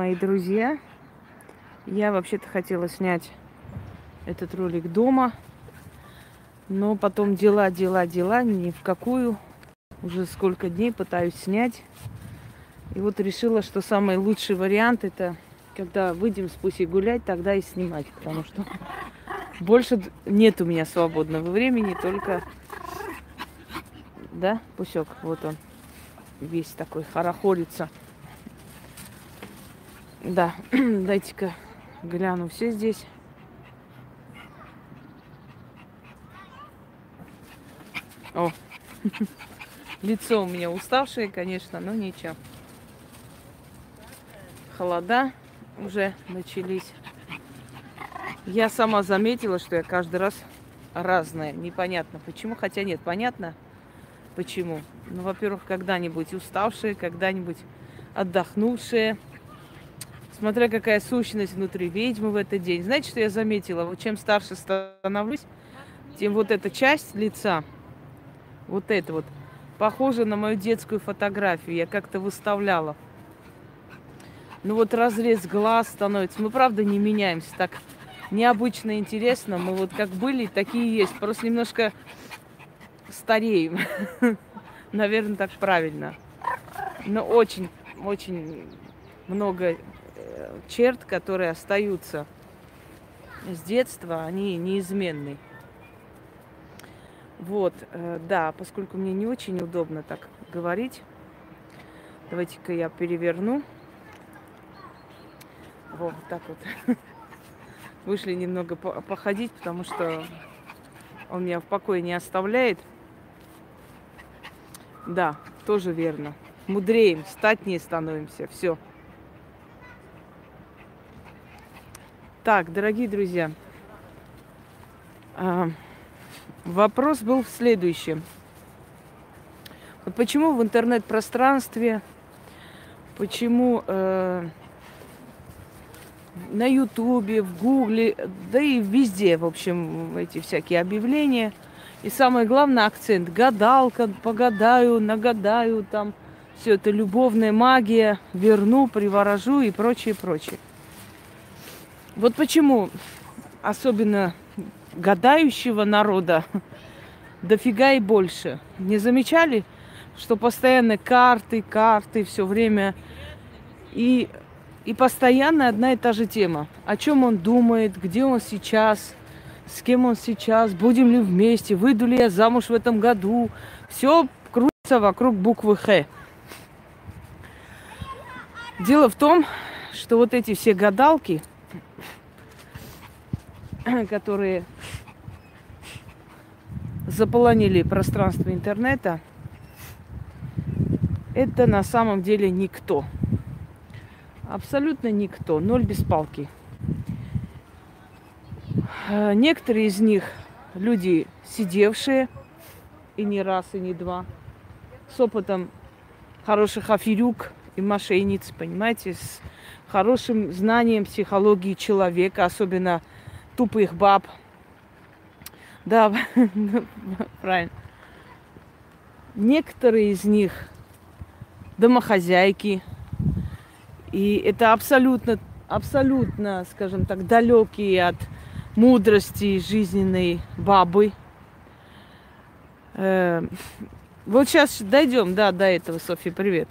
мои друзья. Я вообще-то хотела снять этот ролик дома, но потом дела, дела, дела, ни в какую. Уже сколько дней пытаюсь снять. И вот решила, что самый лучший вариант это когда выйдем с Пусей гулять, тогда и снимать, потому что больше нет у меня свободного времени, только, да, Пусек, вот он, весь такой хорохорится. Да, дайте-ка гляну, все здесь. О, лицо у меня уставшее, конечно, но ничего. Холода уже начались. Я сама заметила, что я каждый раз разная. Непонятно почему. Хотя нет, понятно почему. Ну, во-первых, когда-нибудь уставшие, когда-нибудь отдохнувшие. Смотря какая сущность внутри ведьмы в этот день. Знаете, что я заметила? Вот чем старше становлюсь, тем вот эта часть лица, вот это вот, похожа на мою детскую фотографию. Я как-то выставляла. Ну вот разрез глаз становится. Мы правда не меняемся так необычно интересно. Мы вот как были, такие есть. Просто немножко стареем. Наверное, так правильно. Но очень, очень много черт, которые остаются с детства, они неизменны. Вот, э, да, поскольку мне не очень удобно так говорить, давайте-ка я переверну. Вот, так вот. Вышли немного походить, потому что он меня в покое не оставляет. Да, тоже верно. Мудреем, статнее становимся. Все. Так, дорогие друзья, а, вопрос был в следующем. Вот почему в интернет-пространстве, почему э, на Ютубе, в Гугле, да и везде, в общем, эти всякие объявления. И самое главное акцент. Гадалка, погадаю, нагадаю, там все это любовная магия, верну, приворожу и прочее, прочее. Вот почему особенно гадающего народа дофига и больше. Не замечали, что постоянно карты, карты, все время. И и постоянно одна и та же тема. О чем он думает, где он сейчас, с кем он сейчас, будем ли вместе, выйду ли я замуж в этом году. Все крутится вокруг буквы Х. Дело в том, что вот эти все гадалки, которые заполонили пространство интернета, это на самом деле никто. Абсолютно никто, ноль без палки. Э, некоторые из них люди сидевшие, и не раз, и не два, с опытом хороших аферюк и мошенниц, понимаете, с хорошим знанием психологии человека, особенно тупых баб. Да, правильно. Некоторые из них домохозяйки, и это абсолютно, абсолютно, скажем так, далекие от мудрости жизненной бабы. Э, вот сейчас дойдем, да, до этого, Софья, привет.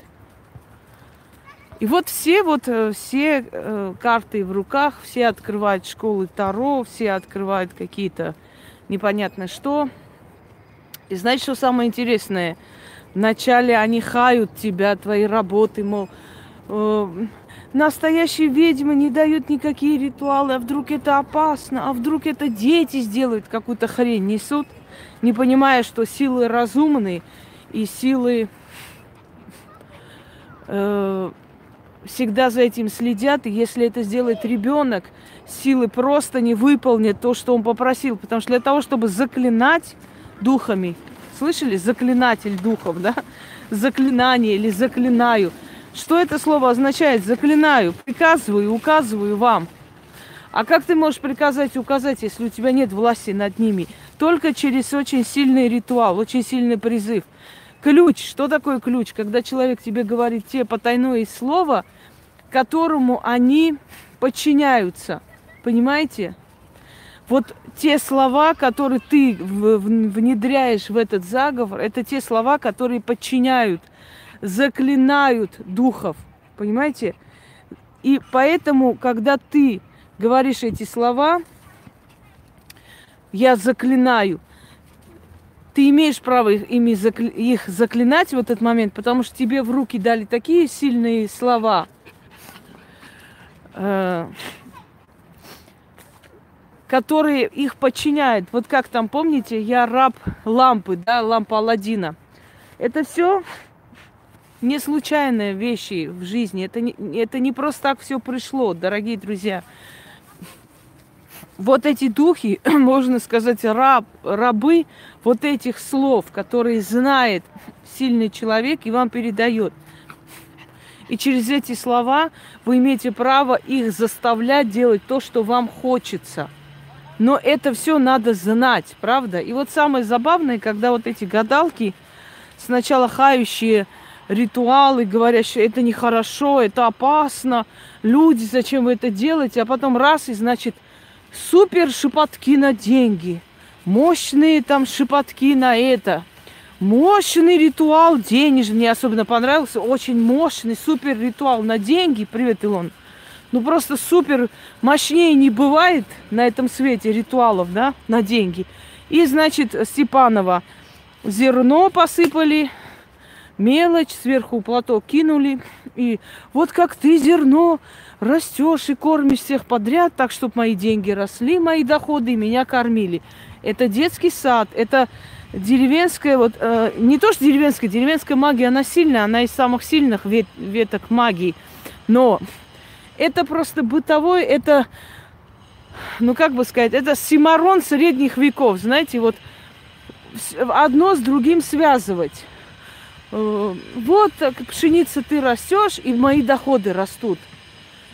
И вот все, вот э, все э, карты в руках, все открывают школы Таро, все открывают какие-то непонятно что. И знаете, что самое интересное? Вначале они хают тебя, твои работы, мол, Э, настоящие ведьмы не дают никакие ритуалы, а вдруг это опасно, а вдруг это дети сделают какую-то хрень, несут, не понимая, что силы разумные и силы э, всегда за этим следят, и если это сделает ребенок, силы просто не выполнят то, что он попросил, потому что для того, чтобы заклинать духами, слышали, заклинатель духов, да, заклинание или заклинаю – что это слово означает? Заклинаю, приказываю, указываю вам. А как ты можешь приказать указать, если у тебя нет власти над ними? Только через очень сильный ритуал, очень сильный призыв. Ключ. Что такое ключ? Когда человек тебе говорит те потайное слово, которому они подчиняются. Понимаете? Вот те слова, которые ты внедряешь в этот заговор, это те слова, которые подчиняют, заклинают духов. Понимаете? И поэтому, когда ты говоришь эти слова, я заклинаю, ты имеешь право их, ими закли, их заклинать в этот момент, потому что тебе в руки дали такие сильные слова, э, которые их подчиняют. Вот как там, помните, я раб лампы, да, лампа Алладина. Это все не случайные вещи в жизни. Это не, это не просто так все пришло, дорогие друзья. Вот эти духи, можно сказать, раб, рабы вот этих слов, которые знает сильный человек и вам передает. И через эти слова вы имеете право их заставлять делать то, что вам хочется. Но это все надо знать, правда? И вот самое забавное, когда вот эти гадалки, сначала хающие ритуалы, говорящие, это нехорошо, это опасно, люди, зачем вы это делаете, а потом раз и значит супер шепотки на деньги, мощные там шепотки на это, мощный ритуал денежный, мне особенно понравился, очень мощный супер ритуал на деньги, привет, Илон, ну просто супер мощнее не бывает на этом свете ритуалов, да, на деньги. И, значит, Степанова. Зерно посыпали, мелочь, сверху платок кинули. И вот как ты зерно растешь и кормишь всех подряд, так, чтобы мои деньги росли, мои доходы, и меня кормили. Это детский сад, это деревенская, вот э, не то, что деревенская, деревенская магия, она сильная, она из самых сильных вет, веток магии. Но это просто бытовой, это, ну как бы сказать, это симарон средних веков, знаете, вот одно с другим связывать. Э, вот пшеница ты растешь, и мои доходы растут.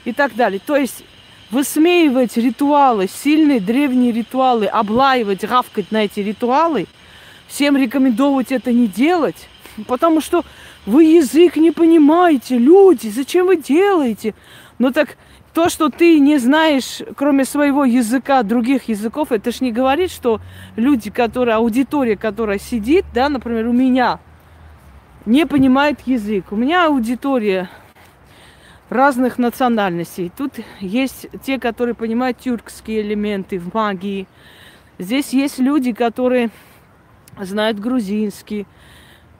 И так далее. То есть высмеивать ритуалы, сильные древние ритуалы, облаивать, гавкать на эти ритуалы, всем рекомендовать это не делать, потому что вы язык не понимаете, люди, зачем вы делаете? Ну так то, что ты не знаешь, кроме своего языка, других языков, это ж не говорит, что люди, которые, аудитория, которая сидит, да, например, у меня – не понимает язык. У меня аудитория разных национальностей. Тут есть те, которые понимают тюркские элементы в магии. Здесь есть люди, которые знают грузинский,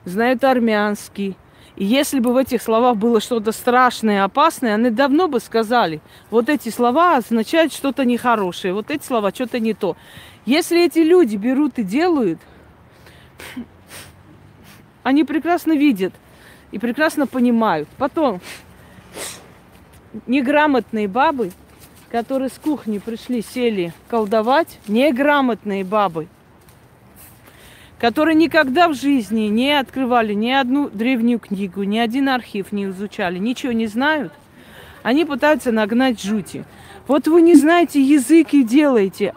знают армянский. И если бы в этих словах было что-то страшное, опасное, они давно бы сказали, вот эти слова означают что-то нехорошее, вот эти слова что-то не то. Если эти люди берут и делают, они прекрасно видят и прекрасно понимают. Потом неграмотные бабы, которые с кухни пришли, сели колдовать, неграмотные бабы, которые никогда в жизни не открывали ни одну древнюю книгу, ни один архив не изучали, ничего не знают, они пытаются нагнать жути. Вот вы не знаете язык и делаете.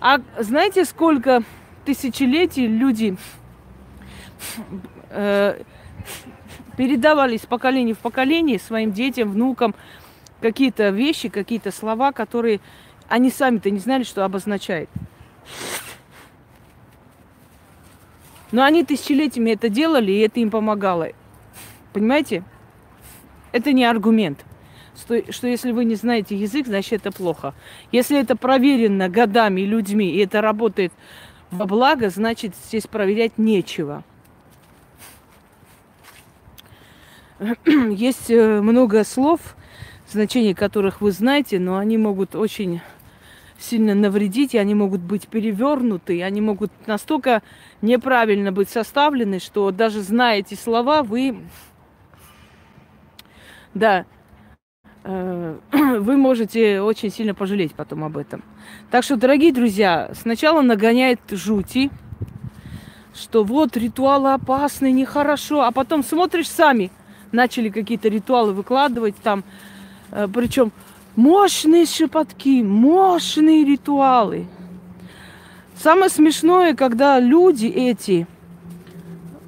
А знаете, сколько тысячелетий люди э, передавали из поколения в поколение своим детям, внукам какие-то вещи, какие-то слова, которые они сами-то не знали, что обозначает. Но они тысячелетиями это делали, и это им помогало. Понимаете? Это не аргумент, что, что если вы не знаете язык, значит это плохо. Если это проверено годами людьми, и это работает во благо, значит здесь проверять нечего. Есть э, много слов, значение которых вы знаете, но они могут очень сильно навредить, и они могут быть перевернуты, и они могут настолько неправильно быть составлены, что даже зная эти слова, вы, да, э, вы можете очень сильно пожалеть потом об этом. Так что, дорогие друзья, сначала нагоняет жути, что вот ритуалы опасны, нехорошо, а потом смотришь сами – начали какие-то ритуалы выкладывать там, э, причем мощные шепотки, мощные ритуалы. Самое смешное, когда люди эти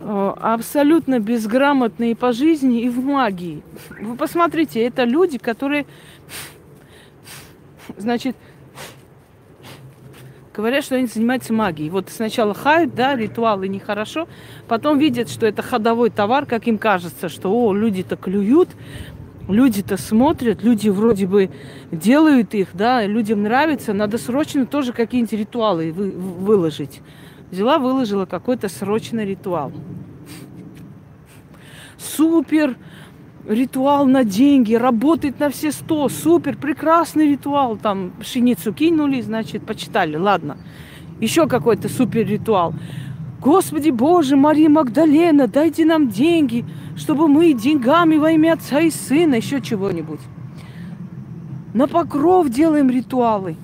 э, абсолютно безграмотные по жизни и в магии. Вы посмотрите, это люди, которые, значит, говорят, что они занимаются магией. Вот сначала хают, да, ритуалы нехорошо, потом видят, что это ходовой товар, как им кажется, что, о, люди-то клюют, люди-то смотрят, люди вроде бы делают их, да, людям нравится, надо срочно тоже какие-нибудь ритуалы вы, выложить. Взяла, выложила какой-то срочный ритуал. Супер ритуал на деньги, работает на все сто, супер, прекрасный ритуал. Там пшеницу кинули, значит, почитали, ладно. Еще какой-то супер ритуал. Господи Боже, Мария Магдалена, дайте нам деньги, чтобы мы деньгами во имя Отца и Сына, еще чего-нибудь. На покров делаем ритуалы,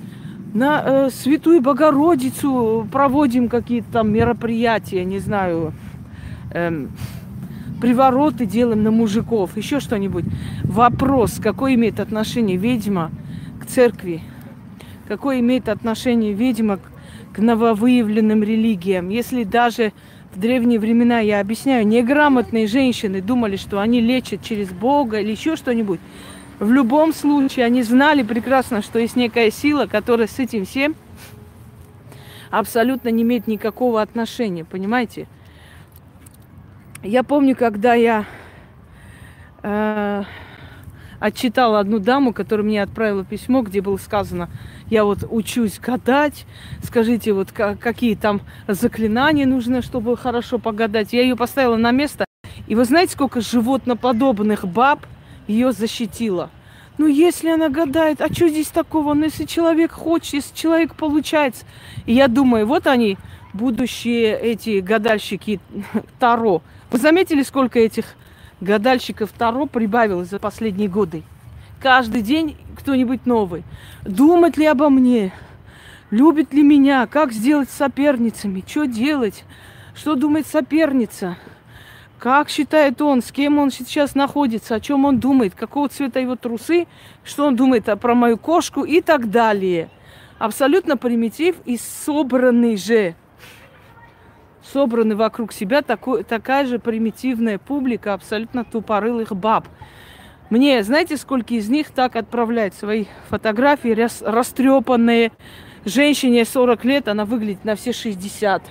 на э, Святую Богородицу проводим какие-то там мероприятия, не знаю, эм, привороты делаем на мужиков, еще что-нибудь. Вопрос, какое имеет отношение ведьма к церкви, какое имеет отношение ведьма к нововыявленным религиям. Если даже древние времена, я объясняю, неграмотные женщины думали, что они лечат через Бога или еще что-нибудь, в любом случае они знали прекрасно, что есть некая сила, которая с этим всем абсолютно не имеет никакого отношения, понимаете? Я помню, когда я э, отчитала одну даму, которая мне отправила письмо, где было сказано, я вот учусь гадать, скажите, вот какие там заклинания нужны, чтобы хорошо погадать. Я ее поставила на место, и вы знаете, сколько животноподобных баб ее защитила? Ну, если она гадает, а что здесь такого? Ну, если человек хочет, если человек получается. И я думаю, вот они, будущие эти гадальщики Таро. Вы заметили, сколько этих гадальщиков Таро прибавилось за последние годы? Каждый день кто-нибудь новый. Думать ли обо мне? Любит ли меня? Как сделать с соперницами? Что делать? Что думает соперница? Как считает он, с кем он сейчас находится, о чем он думает, какого цвета его трусы, что он думает про мою кошку и так далее. Абсолютно примитив и собранный же собраны вокруг себя такой, такая же примитивная публика абсолютно тупорылых баб. Мне, знаете, сколько из них так отправляют свои фотографии рас, растрепанные. Женщине 40 лет, она выглядит на все 60.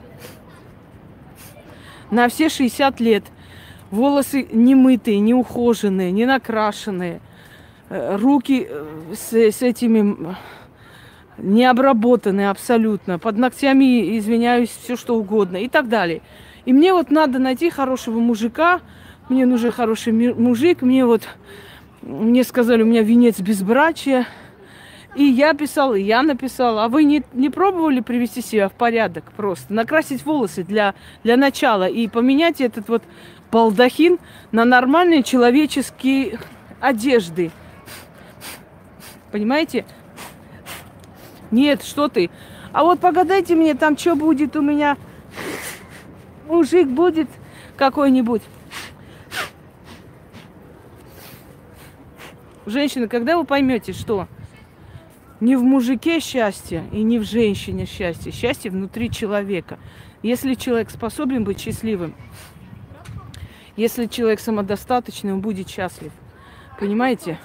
На все 60 лет. Волосы не мытые, не ухоженные, не накрашенные. Э, руки э, с, с этими не обработанные абсолютно, под ногтями, извиняюсь, все что угодно и так далее. И мне вот надо найти хорошего мужика, мне нужен хороший мужик, мне вот, мне сказали, у меня венец безбрачия, и я писала, и я написала. А вы не, не пробовали привести себя в порядок просто? Накрасить волосы для, для начала и поменять этот вот балдахин на нормальные человеческие одежды. Понимаете? Нет, что ты? А вот погадайте мне, там что будет у меня? Мужик будет какой-нибудь. Женщина, когда вы поймете, что не в мужике счастье и не в женщине счастье, счастье внутри человека. Если человек способен быть счастливым, если человек самодостаточный, он будет счастлив. Понимаете?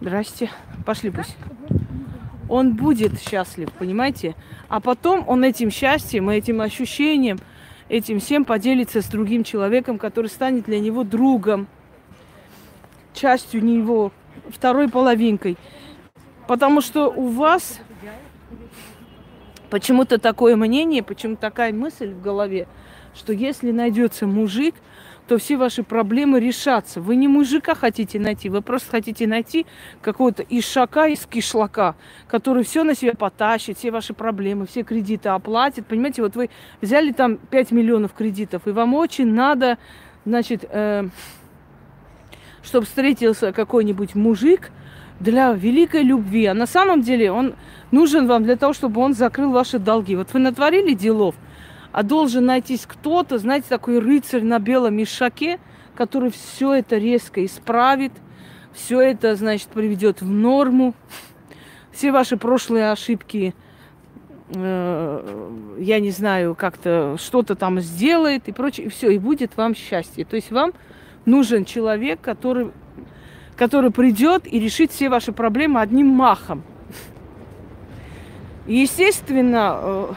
Здрасте. Пошли пусть он будет счастлив, понимаете? А потом он этим счастьем, этим ощущением, этим всем поделится с другим человеком, который станет для него другом, частью него, второй половинкой. Потому что у вас почему-то такое мнение, почему такая мысль в голове, что если найдется мужик, то все ваши проблемы решатся. Вы не мужика хотите найти, вы просто хотите найти какого-то ишака из кишлака, который все на себя потащит, все ваши проблемы, все кредиты оплатит. Понимаете, вот вы взяли там 5 миллионов кредитов, и вам очень надо, значит, э, чтобы встретился какой-нибудь мужик для великой любви. А на самом деле он нужен вам для того, чтобы он закрыл ваши долги. Вот вы натворили делов, а должен найтись кто-то, знаете, такой рыцарь на белом ишаке, который все это резко исправит, все это, значит, приведет в норму, все ваши прошлые ошибки э, я не знаю, как-то что-то там сделает и прочее, и все, и будет вам счастье. То есть вам нужен человек, который, который придет и решит все ваши проблемы одним махом. естественно, э,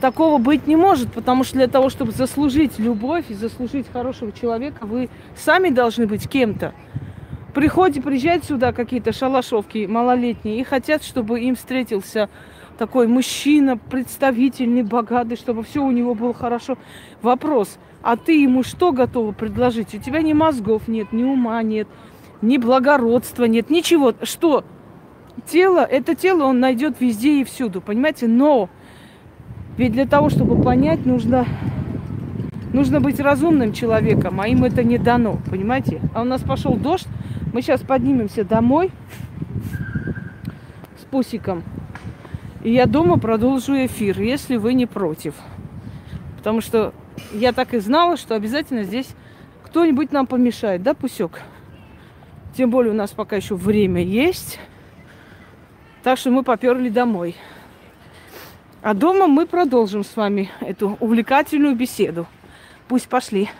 такого быть не может, потому что для того, чтобы заслужить любовь и заслужить хорошего человека, вы сами должны быть кем-то. Приходите, приезжают сюда какие-то шалашовки малолетние и хотят, чтобы им встретился такой мужчина, представительный, богатый, чтобы все у него было хорошо. Вопрос, а ты ему что готова предложить? У тебя ни мозгов нет, ни ума нет, ни благородства нет, ничего. Что? Тело, это тело он найдет везде и всюду, понимаете? Но ведь для того, чтобы понять, нужно, нужно быть разумным человеком, а им это не дано, понимаете? А у нас пошел дождь, мы сейчас поднимемся домой с Пусиком. И я дома продолжу эфир, если вы не против. Потому что я так и знала, что обязательно здесь кто-нибудь нам помешает, да, Пусек? Тем более у нас пока еще время есть. Так что мы поперли домой. А дома мы продолжим с вами эту увлекательную беседу. Пусть пошли.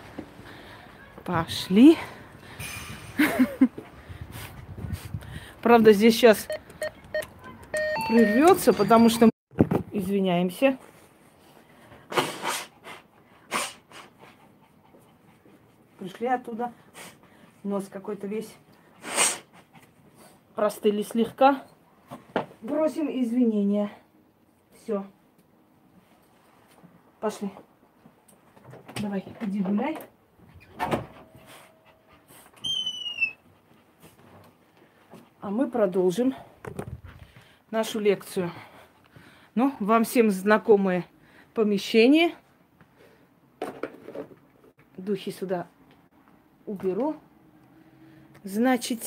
Пошли. Правда, здесь сейчас прервется, потому что извиняемся. Пришли оттуда. Нос какой-то весь простыли слегка. Просим извинения. Все. Пошли. Давай, иди гуляй. А мы продолжим нашу лекцию. Ну, вам всем знакомое помещение. Духи сюда уберу. Значит,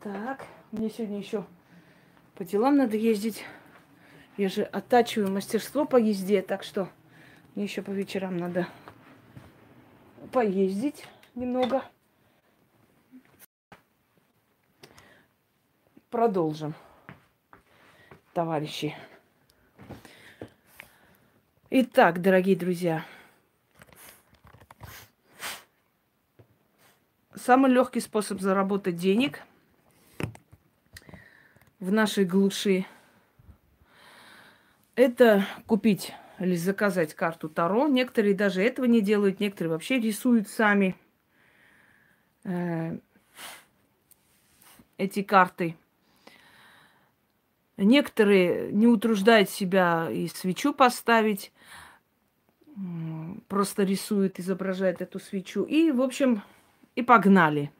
так, мне сегодня еще по делам надо ездить. Я же оттачиваю мастерство по езде, так что мне еще по вечерам надо поездить немного. Продолжим, товарищи. Итак, дорогие друзья, самый легкий способ заработать денег в нашей глуши это купить или заказать карту Таро. Некоторые даже этого не делают, некоторые вообще рисуют сами э, эти карты. Некоторые не утруждают себя и свечу поставить, просто рисуют, изображают эту свечу. И, в общем, и погнали.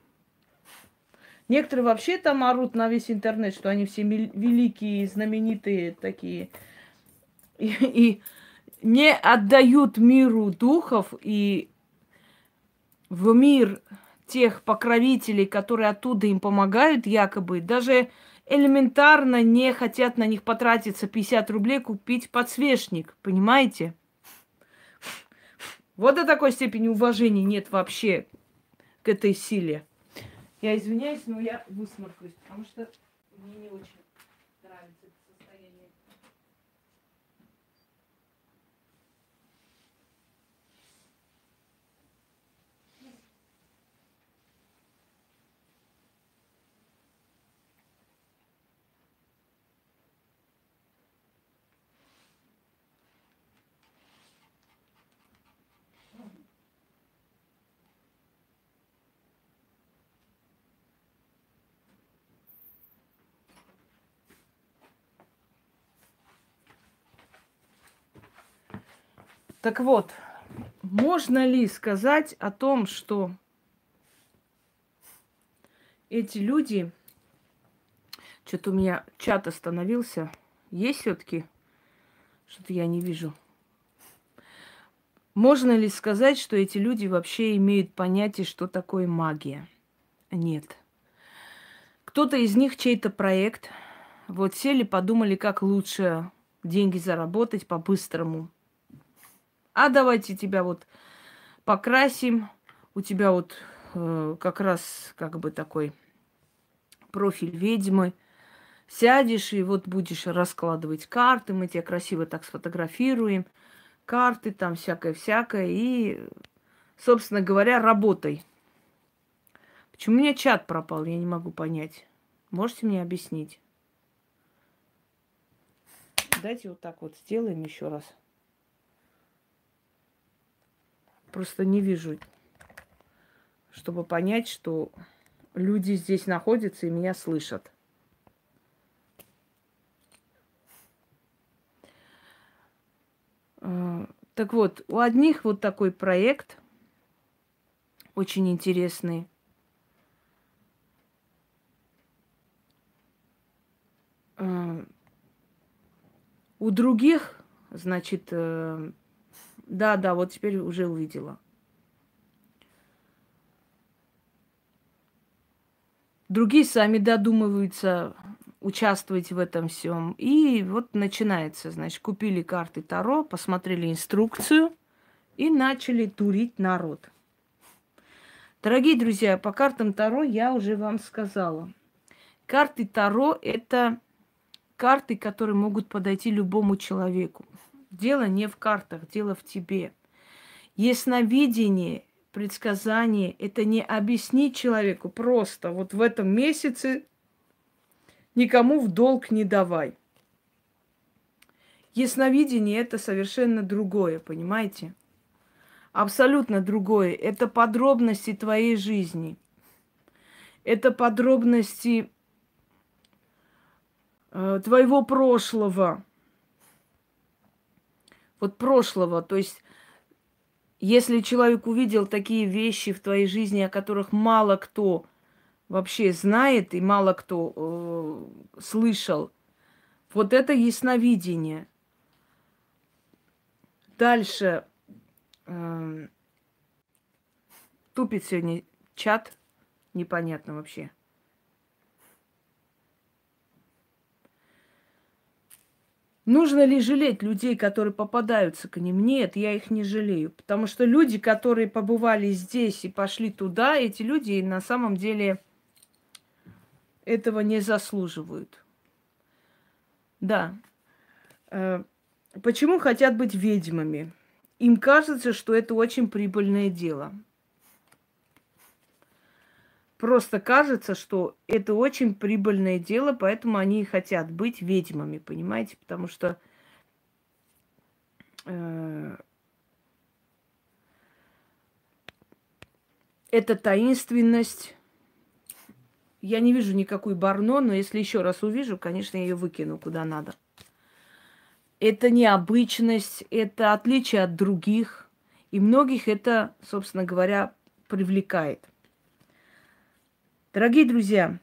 Некоторые вообще там орут на весь интернет, что они все великие, знаменитые такие. И, и не отдают миру духов и в мир тех покровителей, которые оттуда им помогают, якобы, даже элементарно не хотят на них потратиться 50 рублей купить подсвечник, понимаете? Вот до такой степени уважения нет вообще к этой силе. Я извиняюсь, но я высморкаюсь, потому что мне не очень Так вот, можно ли сказать о том, что эти люди... Что-то у меня чат остановился. Есть все-таки? Что-то я не вижу. Можно ли сказать, что эти люди вообще имеют понятие, что такое магия? Нет. Кто-то из них чей-то проект. Вот сели, подумали, как лучше деньги заработать по-быстрому а давайте тебя вот покрасим, у тебя вот э, как раз как бы такой профиль ведьмы, сядешь и вот будешь раскладывать карты, мы тебя красиво так сфотографируем, карты там всякое-всякое, и, собственно говоря, работай. Почему у меня чат пропал, я не могу понять. Можете мне объяснить? Дайте вот так вот сделаем еще раз. Просто не вижу, чтобы понять, что люди здесь находятся и меня слышат. А, так вот, у одних вот такой проект очень интересный. А, у других, значит, э, да, да, вот теперь уже увидела. Другие сами додумываются участвовать в этом всем. И вот начинается, значит, купили карты Таро, посмотрели инструкцию и начали турить народ. Дорогие друзья, по картам Таро я уже вам сказала. Карты Таро – это карты, которые могут подойти любому человеку. Дело не в картах, дело в тебе. Ясновидение, предсказание – это не объяснить человеку просто вот в этом месяце никому в долг не давай. Ясновидение – это совершенно другое, понимаете? Абсолютно другое. Это подробности твоей жизни. Это подробности э, твоего прошлого вот прошлого. То есть, если человек увидел такие вещи в твоей жизни, о которых мало кто вообще знает и мало кто э, слышал, вот это ясновидение. Дальше э, тупит сегодня чат, непонятно вообще. Нужно ли жалеть людей, которые попадаются к ним? Нет, я их не жалею. Потому что люди, которые побывали здесь и пошли туда, эти люди на самом деле этого не заслуживают. Да. Э, почему хотят быть ведьмами? Им кажется, что это очень прибыльное дело просто кажется, что это очень прибыльное дело, поэтому они и хотят быть ведьмами, понимаете? Потому что э, это таинственность. Я не вижу никакой барно, но если еще раз увижу, конечно, я ее выкину куда надо. Это необычность, это отличие от других. И многих это, собственно говоря, привлекает. Дорогие друзья,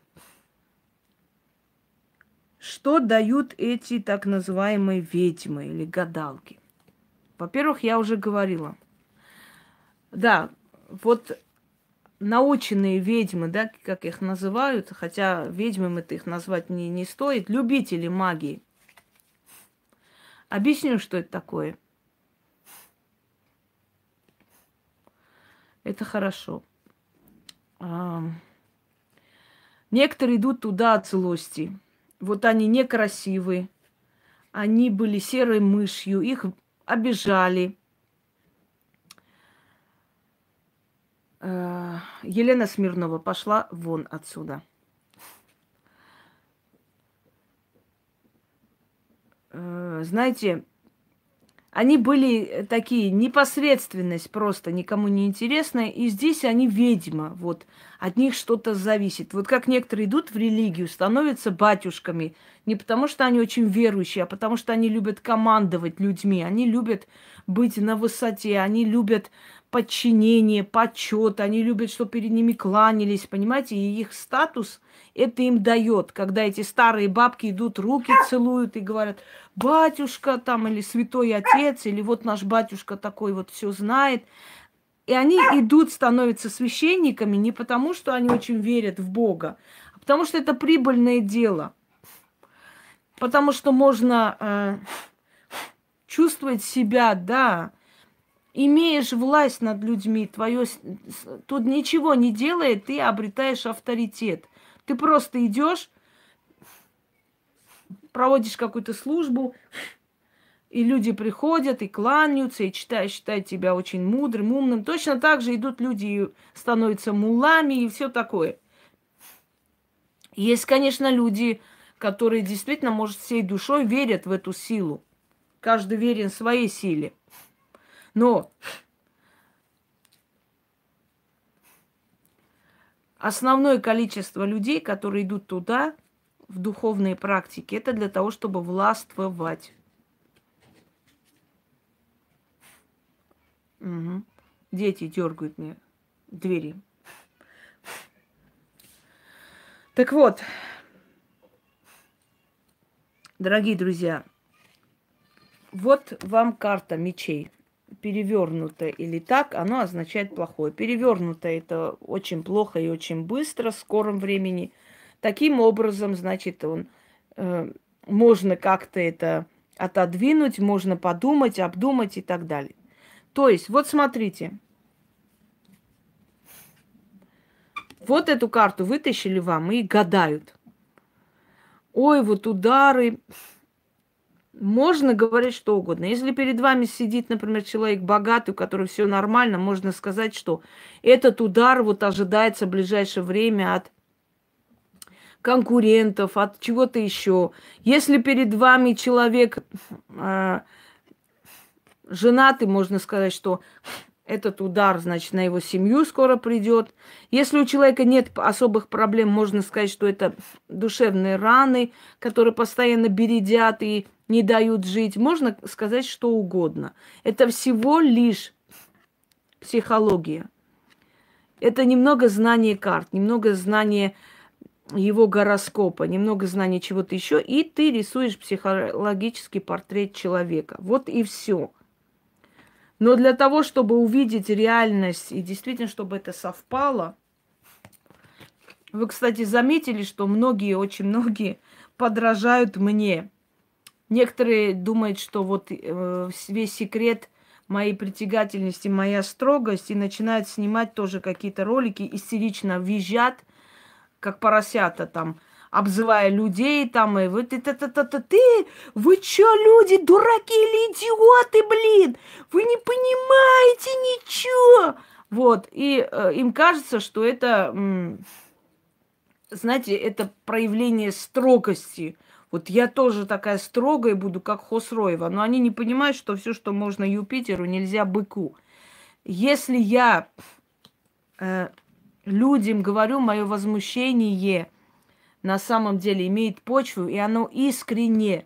что дают эти так называемые ведьмы или гадалки? Во-первых, я уже говорила. Да, вот наученные ведьмы, да, как их называют, хотя ведьмами это их назвать не, не стоит, любители магии. Объясню, что это такое. Это хорошо. Некоторые идут туда от злости. Вот они некрасивые, они были серой мышью, их обижали. Э, Елена Смирнова пошла вон отсюда. Э, знаете, они были такие, непосредственность просто никому не интересная, и здесь они ведьма, вот, от них что-то зависит. Вот как некоторые идут в религию, становятся батюшками, не потому что они очень верующие, а потому что они любят командовать людьми, они любят быть на высоте, они любят подчинение, почет, они любят, чтобы перед ними кланялись, понимаете, и их статус это им дает, когда эти старые бабки идут, руки целуют и говорят, батюшка там, или святой отец, или вот наш батюшка такой вот все знает. И они идут, становятся священниками не потому, что они очень верят в Бога, а потому что это прибыльное дело. Потому что можно э, чувствовать себя, да, имеешь власть над людьми, твое, тут ничего не делает, ты обретаешь авторитет. Ты просто идешь проводишь какую-то службу, и люди приходят и кланяются, и читают, считают тебя очень мудрым, умным. Точно так же идут люди и становятся мулами и все такое. Есть, конечно, люди, которые действительно, может, всей душой верят в эту силу. Каждый верен своей силе. Но основное количество людей, которые идут туда, в духовные практики, это для того, чтобы властвовать. Угу. Дети дергают мне двери. Так вот, дорогие друзья, вот вам карта мечей. Перевернутая или так, оно означает плохое. Перевернутое это очень плохо и очень быстро, в скором времени. Таким образом, значит, он э, можно как-то это отодвинуть, можно подумать, обдумать и так далее. То есть, вот смотрите. Вот эту карту вытащили вам и гадают. Ой, вот удары. Можно говорить что угодно. Если перед вами сидит, например, человек богатый, у которого все нормально, можно сказать, что этот удар вот ожидается в ближайшее время от конкурентов, от чего-то еще. Если перед вами человек э, женатый, можно сказать, что этот удар, значит, на его семью скоро придет. Если у человека нет особых проблем, можно сказать, что это душевные раны, которые постоянно бередят и не дают жить. Можно сказать что угодно. Это всего лишь психология. Это немного знания карт, немного знания его гороскопа, немного знания чего-то еще, и ты рисуешь психологический портрет человека. Вот и все. Но для того, чтобы увидеть реальность и действительно, чтобы это совпало, вы, кстати, заметили, что многие, очень многие подражают мне. Некоторые думают, что вот э, весь секрет моей притягательности, моя строгость, и начинают снимать тоже какие-то ролики, истерично визжат, как поросята там – обзывая людей там, и вот это это это ты, вы чё, люди, дураки или идиоты, блин, вы не понимаете ничего. Вот, и э, им кажется, что это, знаете, это проявление строгости. Вот я тоже такая строгая буду, как Хосроева, но они не понимают, что все, что можно Юпитеру, нельзя быку. Если я э, людям говорю мое возмущение – на самом деле имеет почву, и оно искренне.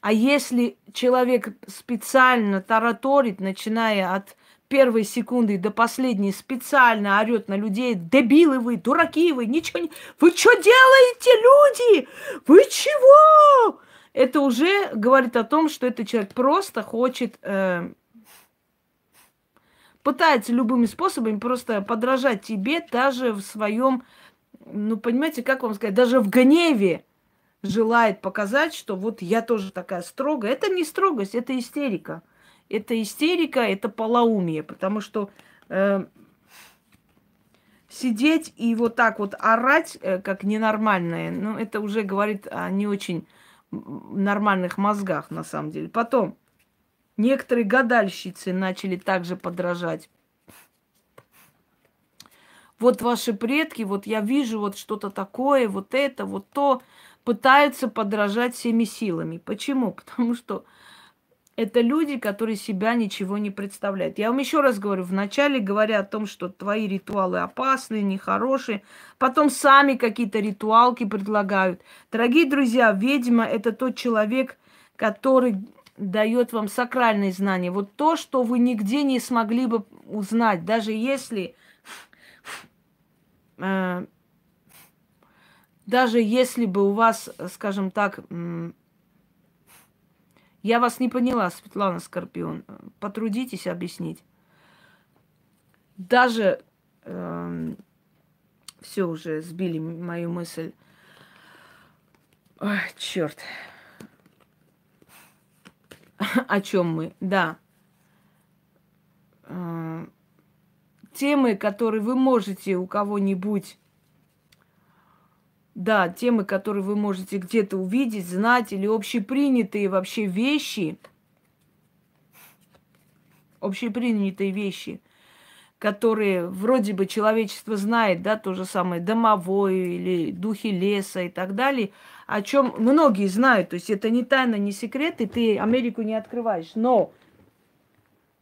А если человек специально тараторит, начиная от первой секунды до последней, специально орет на людей, дебилы вы, дураки вы, ничего не... Вы что делаете, люди? Вы чего? Это уже говорит о том, что этот человек просто хочет... Э, пытается любыми способами просто подражать тебе даже в своем ну, понимаете, как вам сказать, даже в гневе желает показать, что вот я тоже такая строгая. Это не строгость, это истерика. Это истерика, это полоумие, потому что э, сидеть и вот так вот орать, э, как ненормальное, ну, это уже говорит о не очень нормальных мозгах, на самом деле. Потом, некоторые гадальщицы начали также подражать вот ваши предки, вот я вижу вот что-то такое, вот это, вот то, пытаются подражать всеми силами. Почему? Потому что это люди, которые себя ничего не представляют. Я вам еще раз говорю, вначале говоря о том, что твои ритуалы опасные, нехорошие, потом сами какие-то ритуалки предлагают. Дорогие друзья, ведьма – это тот человек, который дает вам сакральные знания. Вот то, что вы нигде не смогли бы узнать, даже если Э, даже если бы у вас, скажем так, я вас не поняла, Светлана Скорпион, потрудитесь объяснить. Даже э, эм, все уже сбили мою мысль. Ой, черт. О чем мы? Да. Э, темы, которые вы можете у кого-нибудь да, темы, которые вы можете где-то увидеть, знать, или общепринятые вообще вещи, общепринятые вещи, которые вроде бы человечество знает, да, то же самое домовое или духи леса и так далее, о чем многие знают. То есть это не тайна, не секрет, и ты Америку не открываешь. Но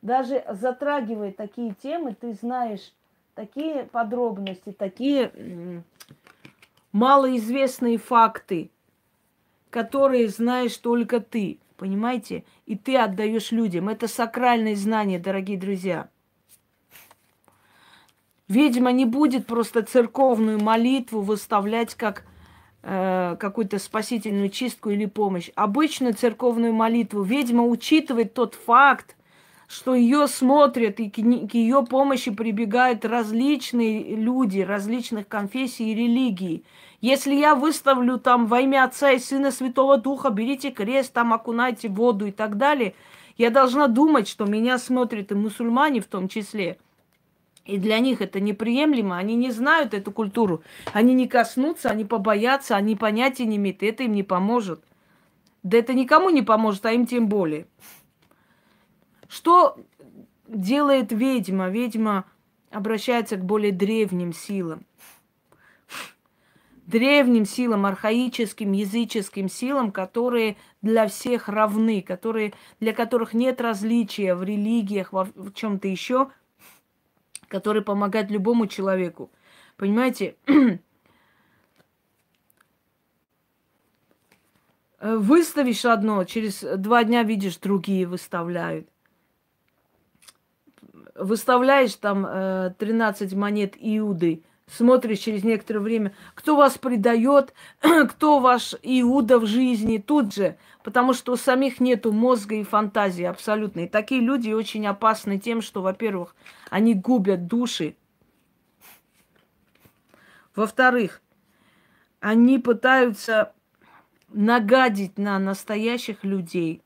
даже затрагивая такие темы, ты знаешь такие подробности, такие малоизвестные факты, которые знаешь только ты, понимаете? И ты отдаешь людям. Это сакральные знания, дорогие друзья. Ведьма не будет просто церковную молитву выставлять как э, какую-то спасительную чистку или помощь. Обычную церковную молитву ведьма учитывает тот факт, что ее смотрят и к ее помощи прибегают различные люди различных конфессий и религий. Если я выставлю там во имя Отца и Сына Святого Духа, берите крест, там окунайте воду и так далее, я должна думать, что меня смотрят и мусульмане в том числе. И для них это неприемлемо, они не знают эту культуру, они не коснутся, они побоятся, они понятия не имеют, это им не поможет. Да это никому не поможет, а им тем более. Что делает ведьма? Ведьма обращается к более древним силам. Древним силам, архаическим, языческим силам, которые для всех равны, которые, для которых нет различия в религиях, в, в чем-то еще, которые помогают любому человеку. Понимаете? Выставишь одно, через два дня видишь, другие выставляют выставляешь там э, 13 монет Иуды, смотришь через некоторое время, кто вас предает, кто ваш Иуда в жизни, тут же, потому что у самих нету мозга и фантазии абсолютно. И такие люди очень опасны тем, что, во-первых, они губят души. Во-вторых, они пытаются нагадить на настоящих людей –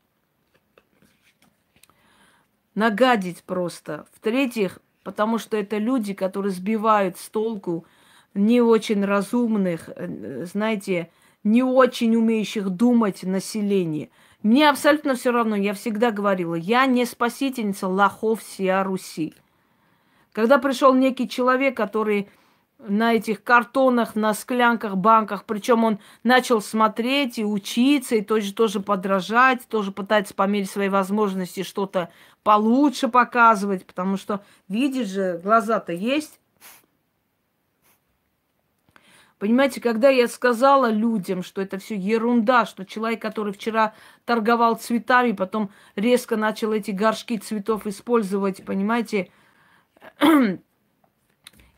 нагадить просто. В-третьих, потому что это люди, которые сбивают с толку не очень разумных, э, знаете, не очень умеющих думать население. Мне абсолютно все равно, я всегда говорила, я не спасительница лохов сия Руси. Когда пришел некий человек, который на этих картонах, на склянках, банках. Причем он начал смотреть и учиться, и тоже, тоже подражать, тоже пытается по мере своей возможности что-то получше показывать, потому что, видишь же, глаза-то есть. Понимаете, когда я сказала людям, что это все ерунда, что человек, который вчера торговал цветами, потом резко начал эти горшки цветов использовать, понимаете,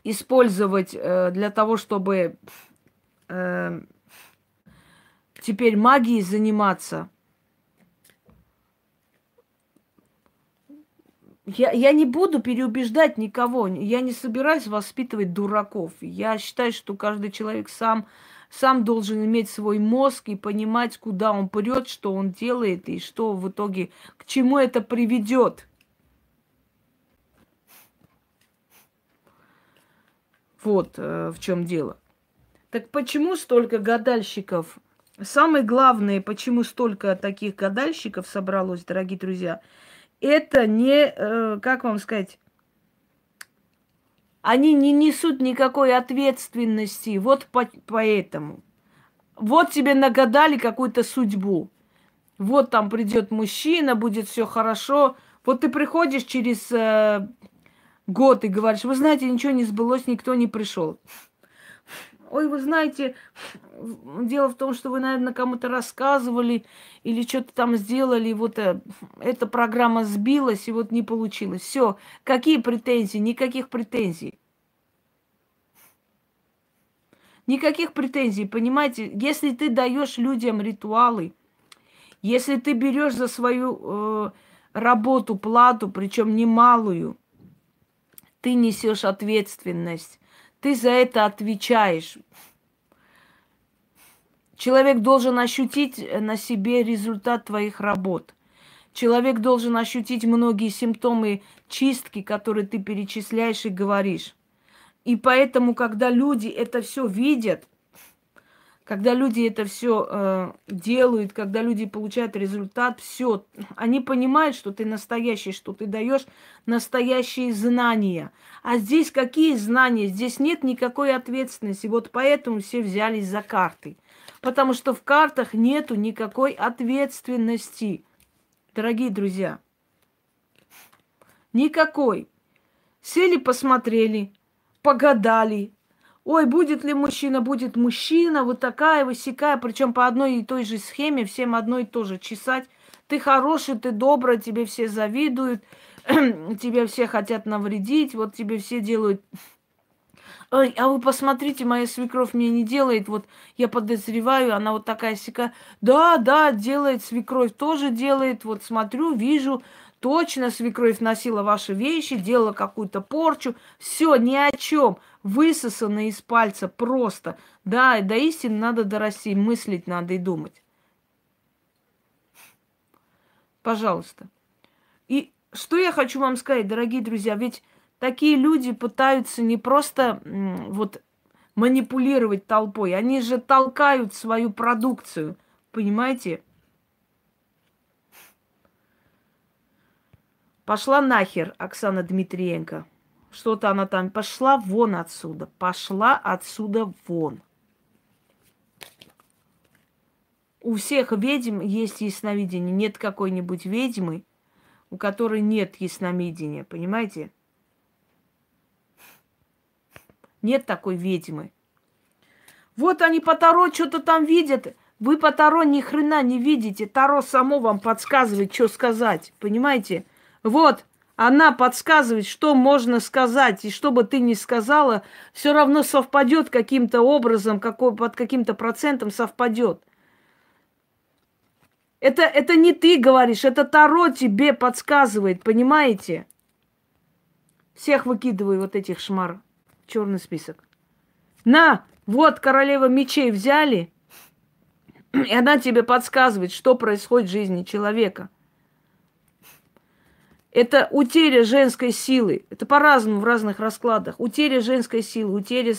использовать э, для того, чтобы э, теперь магией заниматься. Я, я не буду переубеждать никого. Я не собираюсь воспитывать дураков. Я считаю, что каждый человек сам, сам должен иметь свой мозг и понимать, куда он прет, что он делает и что в итоге, к чему это приведет. Вот э, в чем дело. Так почему столько гадальщиков? Самое главное, почему столько таких гадальщиков собралось, дорогие друзья, это не, э, как вам сказать, они не несут никакой ответственности. Вот по поэтому. Вот тебе нагадали какую-то судьбу. Вот там придет мужчина, будет все хорошо. Вот ты приходишь через э, год и говоришь, вы знаете, ничего не сбылось, никто не пришел. Ой, вы знаете, дело в том, что вы, наверное, кому-то рассказывали или что-то там сделали, и вот э, эта программа сбилась, и вот не получилось. Все. Какие претензии? Никаких претензий. Никаких претензий, понимаете? Если ты даешь людям ритуалы, если ты берешь за свою э, работу плату, причем немалую, ты несешь ответственность, ты за это отвечаешь. Человек должен ощутить на себе результат твоих работ. Человек должен ощутить многие симптомы чистки, которые ты перечисляешь и говоришь. И поэтому, когда люди это все видят, Когда люди это все э, делают, когда люди получают результат, все, они понимают, что ты настоящий, что ты даешь настоящие знания. А здесь какие знания? Здесь нет никакой ответственности. Вот поэтому все взялись за карты. Потому что в картах нету никакой ответственности. Дорогие друзья, никакой. Сели, посмотрели, погадали, Ой, будет ли мужчина, будет мужчина, вот такая, высекая, причем по одной и той же схеме, всем одно и то же чесать. Ты хороший, ты добрый, тебе все завидуют, тебе все хотят навредить, вот тебе все делают Ой, а вы посмотрите, моя свекровь мне не делает, вот я подозреваю, она вот такая сика. Да, да, делает, свекровь тоже делает, вот смотрю, вижу, точно свекровь носила ваши вещи, делала какую-то порчу. Все, ни о чем высосано из пальца просто. Да, до истины надо дорасти, мыслить надо и думать. Пожалуйста. И что я хочу вам сказать, дорогие друзья, ведь такие люди пытаются не просто вот манипулировать толпой, они же толкают свою продукцию, понимаете? Пошла нахер Оксана Дмитриенко. Что-то она там пошла вон отсюда. Пошла отсюда вон. У всех ведьм есть ясновидение. Нет какой-нибудь ведьмы, у которой нет ясновидения. Понимаете? Нет такой ведьмы. Вот они по Таро что-то там видят. Вы по Таро ни хрена не видите. Таро само вам подсказывает, что сказать. Понимаете? Вот, она подсказывает, что можно сказать, и что бы ты ни сказала, все равно совпадет каким-то образом, какой, под каким-то процентом совпадет. Это, это не ты говоришь, это Таро тебе подсказывает, понимаете? Всех выкидываю вот этих шмар. Черный список. На, вот королева мечей взяли, и она тебе подсказывает, что происходит в жизни человека. Это утеря женской силы. Это по-разному в разных раскладах. Утеря женской силы, утеря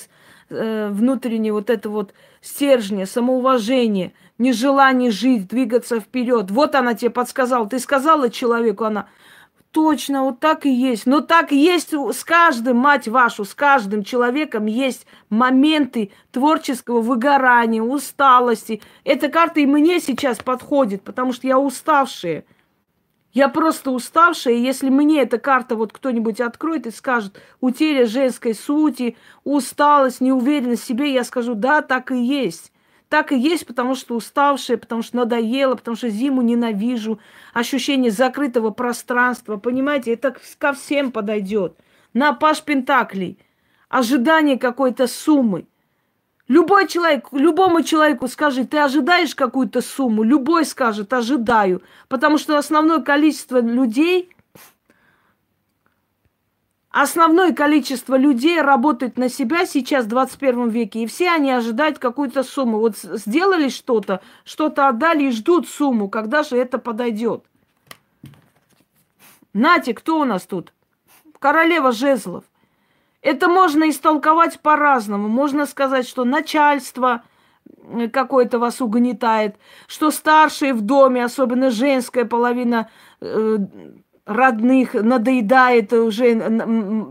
э, внутренней вот это вот стержня, самоуважения, нежелание жить, двигаться вперед. Вот она тебе подсказала. Ты сказала человеку, она точно, вот так и есть. Но так есть с каждым, мать вашу, с каждым человеком есть моменты творческого выгорания, усталости. Эта карта и мне сейчас подходит, потому что я уставшая. Я просто уставшая, и если мне эта карта вот кто-нибудь откроет и скажет утеря женской сути, усталость, неуверенность в себе, я скажу, да, так и есть. Так и есть, потому что уставшая, потому что надоело, потому что зиму ненавижу, ощущение закрытого пространства, понимаете, это ко всем подойдет. На Паш Пентаклей, ожидание какой-то суммы – Любой человек, любому человеку скажи, ты ожидаешь какую-то сумму, любой скажет, ожидаю. Потому что основное количество людей, основное количество людей работает на себя сейчас в 21 веке, и все они ожидают какую-то сумму. Вот сделали что-то, что-то отдали и ждут сумму, когда же это подойдет. Нате, кто у нас тут? Королева жезлов. Это можно истолковать по-разному. Можно сказать, что начальство какое-то вас угнетает, что старшие в доме, особенно женская половина э, родных, надоедает уже,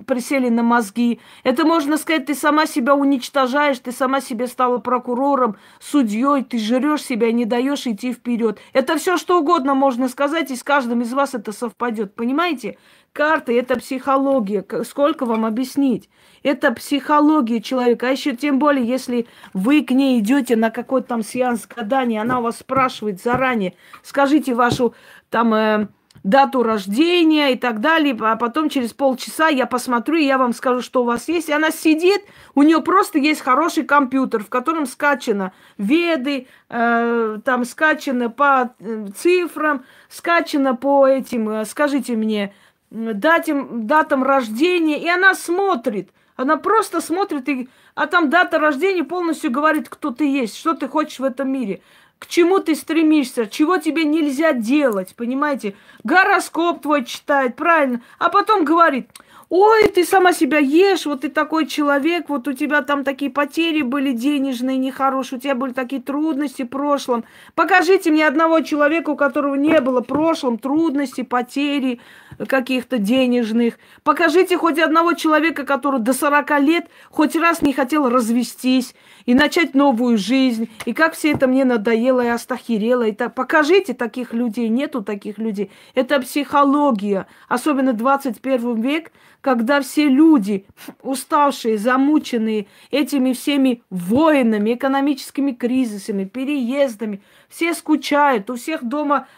присели на мозги. Это можно сказать, ты сама себя уничтожаешь, ты сама себе стала прокурором, судьей, ты жрешь себя, не даешь идти вперед. Это все что угодно можно сказать, и с каждым из вас это совпадет. Понимаете? Карты – это психология. Сколько вам объяснить? Это психология человека. А еще тем более, если вы к ней идете на какой-то там сеанс гадания, она у вас спрашивает заранее, скажите вашу там э, дату рождения и так далее, а потом через полчаса я посмотрю, и я вам скажу, что у вас есть. И она сидит, у нее просто есть хороший компьютер, в котором скачано веды, э, там скачано по э, цифрам, скачано по этим, э, скажите мне, датам, датам рождения, и она смотрит. Она просто смотрит, и, а там дата рождения полностью говорит, кто ты есть, что ты хочешь в этом мире, к чему ты стремишься, чего тебе нельзя делать, понимаете? Гороскоп твой читает, правильно, а потом говорит, Ой, ты сама себя ешь, вот ты такой человек, вот у тебя там такие потери были денежные, нехорошие, у тебя были такие трудности в прошлом. Покажите мне одного человека, у которого не было в прошлом трудностей, потери каких-то денежных. Покажите хоть одного человека, который до 40 лет хоть раз не хотел развестись и начать новую жизнь. И как все это мне надоело и остахерело. И так, покажите таких людей. Нету таких людей. Это психология. Особенно 21 век, когда все люди, уставшие, замученные этими всеми войнами, экономическими кризисами, переездами, все скучают, у всех дома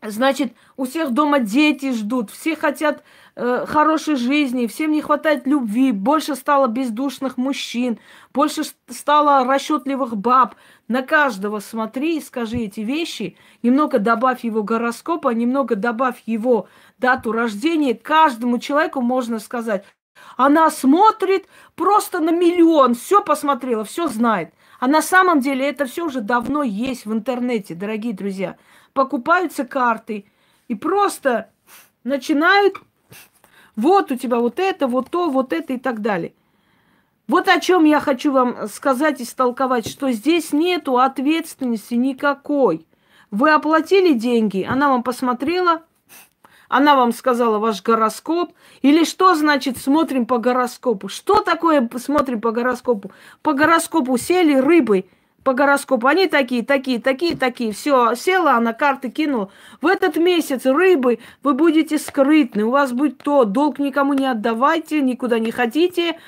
Значит, у всех дома дети ждут, все хотят э, хорошей жизни, всем не хватает любви, больше стало бездушных мужчин, больше стало расчетливых баб. На каждого смотри и скажи эти вещи, немного добавь его гороскопа, немного добавь его дату рождения. Каждому человеку можно сказать, она смотрит просто на миллион, все посмотрела, все знает. А на самом деле это все уже давно есть в интернете, дорогие друзья покупаются карты и просто начинают, вот у тебя вот это, вот то, вот это и так далее. Вот о чем я хочу вам сказать и столковать, что здесь нету ответственности никакой. Вы оплатили деньги, она вам посмотрела, она вам сказала ваш гороскоп. Или что значит смотрим по гороскопу? Что такое смотрим по гороскопу? По гороскопу сели рыбы – по гороскопу. Они такие, такие, такие, такие. Все, села она, карты кинула. В этот месяц рыбы вы будете скрытны. У вас будет то, долг никому не отдавайте, никуда не ходите.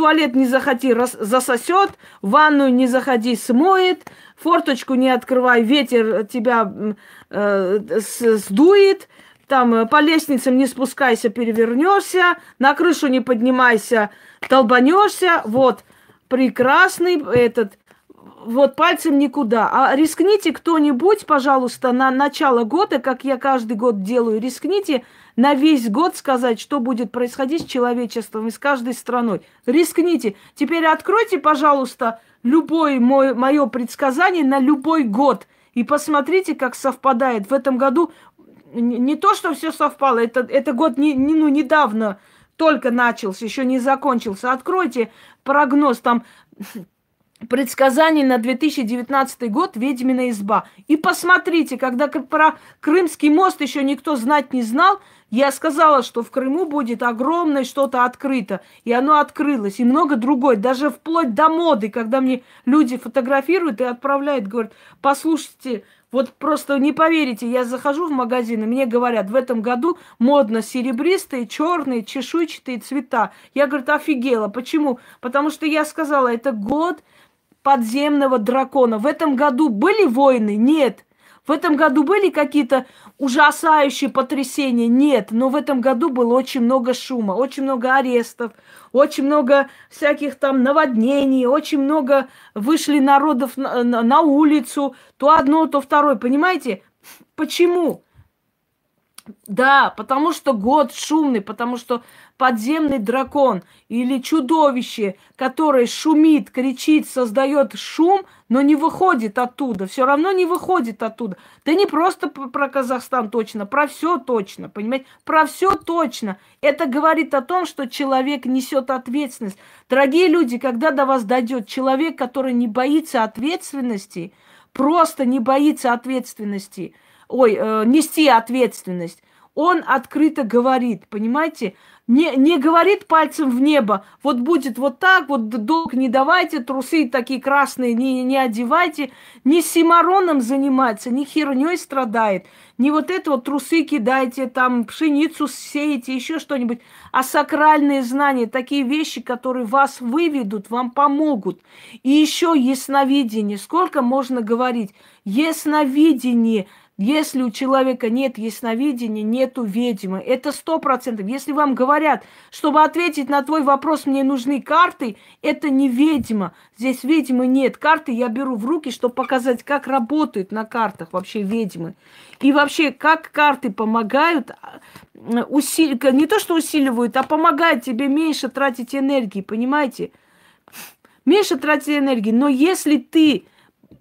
Туалет не заходи, раз, засосет. В ванную не заходи, смоет. Форточку не открывай, ветер тебя э, сдует там э, по лестницам не спускайся, перевернешься, на крышу не поднимайся, долбанешься. Вот, прекрасный этот вот пальцем никуда. А рискните кто-нибудь, пожалуйста, на начало года, как я каждый год делаю, рискните на весь год сказать, что будет происходить с человечеством и с каждой страной. Рискните. Теперь откройте, пожалуйста, любое мое предсказание на любой год. И посмотрите, как совпадает. В этом году не то, что все совпало, это, это год не, не, ну, недавно только начался, еще не закончился. Откройте прогноз, там предсказаний на 2019 год «Ведьмина изба». И посмотрите, когда про Крымский мост еще никто знать не знал, я сказала, что в Крыму будет огромное что-то открыто. И оно открылось. И много другой. Даже вплоть до моды, когда мне люди фотографируют и отправляют, говорят, послушайте, вот просто не поверите, я захожу в магазин, и мне говорят, в этом году модно серебристые, черные, чешуйчатые цвета. Я, говорю, офигела. Почему? Потому что я сказала, это год подземного дракона. В этом году были войны? Нет. В этом году были какие-то ужасающие потрясения? Нет. Но в этом году было очень много шума, очень много арестов, очень много всяких там наводнений, очень много вышли народов на, улицу, то одно, то второе. Понимаете? Почему? Да, потому что год шумный, потому что подземный дракон или чудовище, которое шумит, кричит, создает шум, но не выходит оттуда, все равно не выходит оттуда. Да не просто про Казахстан точно, про все точно, понимаете? Про все точно. Это говорит о том, что человек несет ответственность. Дорогие люди, когда до вас дойдет человек, который не боится ответственности, просто не боится ответственности – ой, э, нести ответственность. Он открыто говорит, понимаете? Не, не говорит пальцем в небо, вот будет вот так, вот долг не давайте, трусы такие красные не, не одевайте, не симароном занимается, не херней страдает, не вот это вот трусы кидайте, там пшеницу сеете, еще что-нибудь, а сакральные знания, такие вещи, которые вас выведут, вам помогут. И еще ясновидение, сколько можно говорить? Ясновидение – если у человека нет ясновидения, нету ведьмы. Это сто процентов. Если вам говорят, чтобы ответить на твой вопрос, мне нужны карты, это не ведьма. Здесь ведьмы нет. Карты я беру в руки, чтобы показать, как работают на картах вообще ведьмы. И вообще, как карты помогают, а, усили... не то что усиливают, а помогают тебе меньше тратить энергии, понимаете? Меньше тратить энергии. Но если ты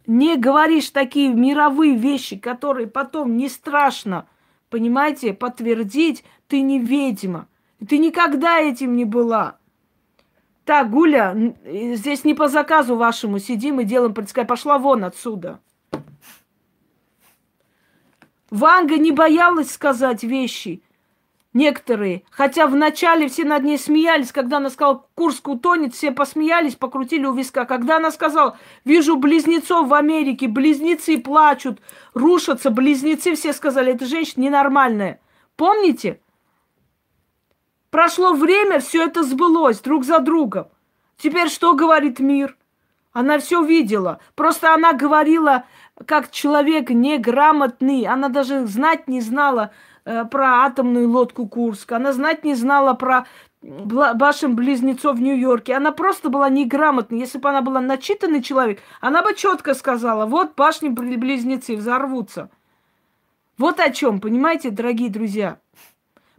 не говоришь такие мировые вещи, которые потом не страшно, понимаете, подтвердить, ты не ведьма. Ты никогда этим не была. Так, Гуля, здесь не по заказу вашему сидим и делаем предсказание. Пошла вон отсюда. Ванга не боялась сказать вещи некоторые. Хотя вначале все над ней смеялись, когда она сказала, Курск утонет, все посмеялись, покрутили у виска. Когда она сказала, вижу близнецов в Америке, близнецы плачут, рушатся, близнецы, все сказали, эта женщина ненормальная. Помните? Прошло время, все это сбылось друг за другом. Теперь что говорит мир? Она все видела. Просто она говорила как человек неграмотный. Она даже знать не знала про атомную лодку Курск. Она знать не знала про башен близнецов в Нью-Йорке. Она просто была неграмотной. Если бы она была начитанный человек, она бы четко сказала, вот башни близнецы взорвутся. Вот о чем, понимаете, дорогие друзья?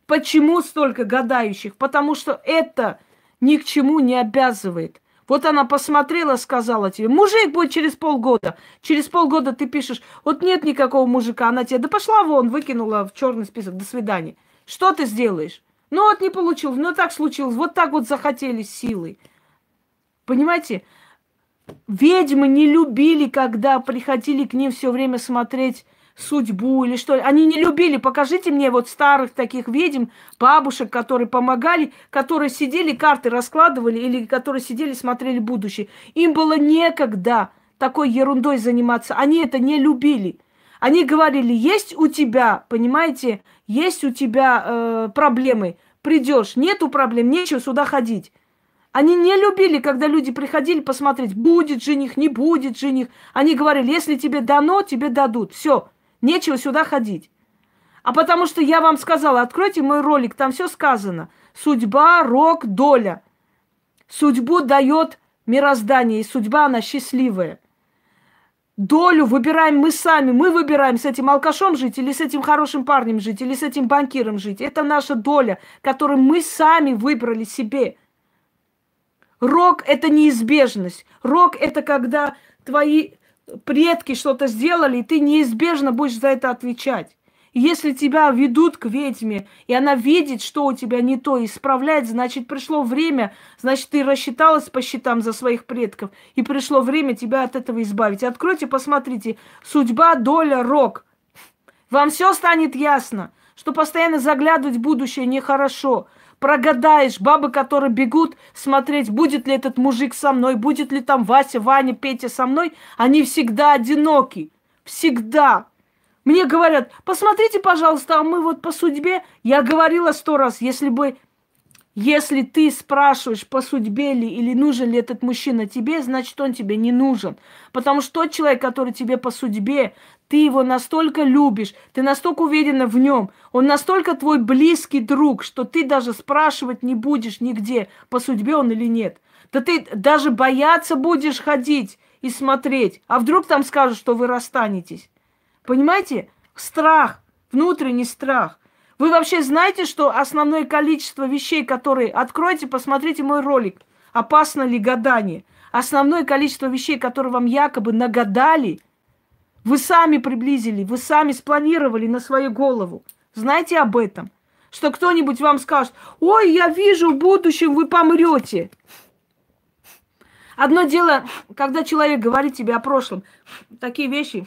Почему столько гадающих? Потому что это ни к чему не обязывает. Вот она посмотрела, сказала тебе, мужик будет через полгода. Через полгода ты пишешь, вот нет никакого мужика, она тебе, да пошла вон, выкинула в черный список, до свидания. Что ты сделаешь? Ну вот не получилось, ну так случилось, вот так вот захотели силой. Понимаете? Ведьмы не любили, когда приходили к ним все время смотреть судьбу или что. Они не любили. Покажите мне вот старых таких ведьм, бабушек, которые помогали, которые сидели, карты раскладывали или которые сидели, смотрели будущее. Им было некогда такой ерундой заниматься. Они это не любили. Они говорили, есть у тебя, понимаете, есть у тебя э, проблемы. Придешь, нету проблем, нечего сюда ходить. Они не любили, когда люди приходили посмотреть, будет жених, не будет жених. Они говорили, если тебе дано, тебе дадут. Все, Нечего сюда ходить. А потому что я вам сказала, откройте мой ролик, там все сказано. Судьба, рок, доля. Судьбу дает мироздание, и судьба, она счастливая. Долю выбираем мы сами. Мы выбираем с этим алкашом жить, или с этим хорошим парнем жить, или с этим банкиром жить. Это наша доля, которую мы сами выбрали себе. Рок – это неизбежность. Рок – это когда твои предки что-то сделали, и ты неизбежно будешь за это отвечать. Если тебя ведут к ведьме, и она видит, что у тебя не то, исправляет, значит, пришло время, значит, ты рассчиталась по счетам за своих предков, и пришло время тебя от этого избавить. Откройте, посмотрите. Судьба, доля, рок. Вам все станет ясно, что постоянно заглядывать в будущее нехорошо прогадаешь, бабы, которые бегут смотреть, будет ли этот мужик со мной, будет ли там Вася, Ваня, Петя со мной, они всегда одиноки. Всегда. Мне говорят, посмотрите, пожалуйста, а мы вот по судьбе, я говорила сто раз, если бы если ты спрашиваешь, по судьбе ли или нужен ли этот мужчина тебе, значит, он тебе не нужен. Потому что тот человек, который тебе по судьбе, ты его настолько любишь, ты настолько уверена в нем, он настолько твой близкий друг, что ты даже спрашивать не будешь нигде, по судьбе он или нет. Да ты даже бояться будешь ходить и смотреть. А вдруг там скажут, что вы расстанетесь. Понимаете? Страх, внутренний страх. Вы вообще знаете, что основное количество вещей, которые... Откройте, посмотрите мой ролик. Опасно ли гадание? Основное количество вещей, которые вам якобы нагадали, вы сами приблизили, вы сами спланировали на свою голову. Знаете об этом? Что кто-нибудь вам скажет, ой, я вижу, в будущем вы помрете. Одно дело, когда человек говорит тебе о прошлом, такие вещи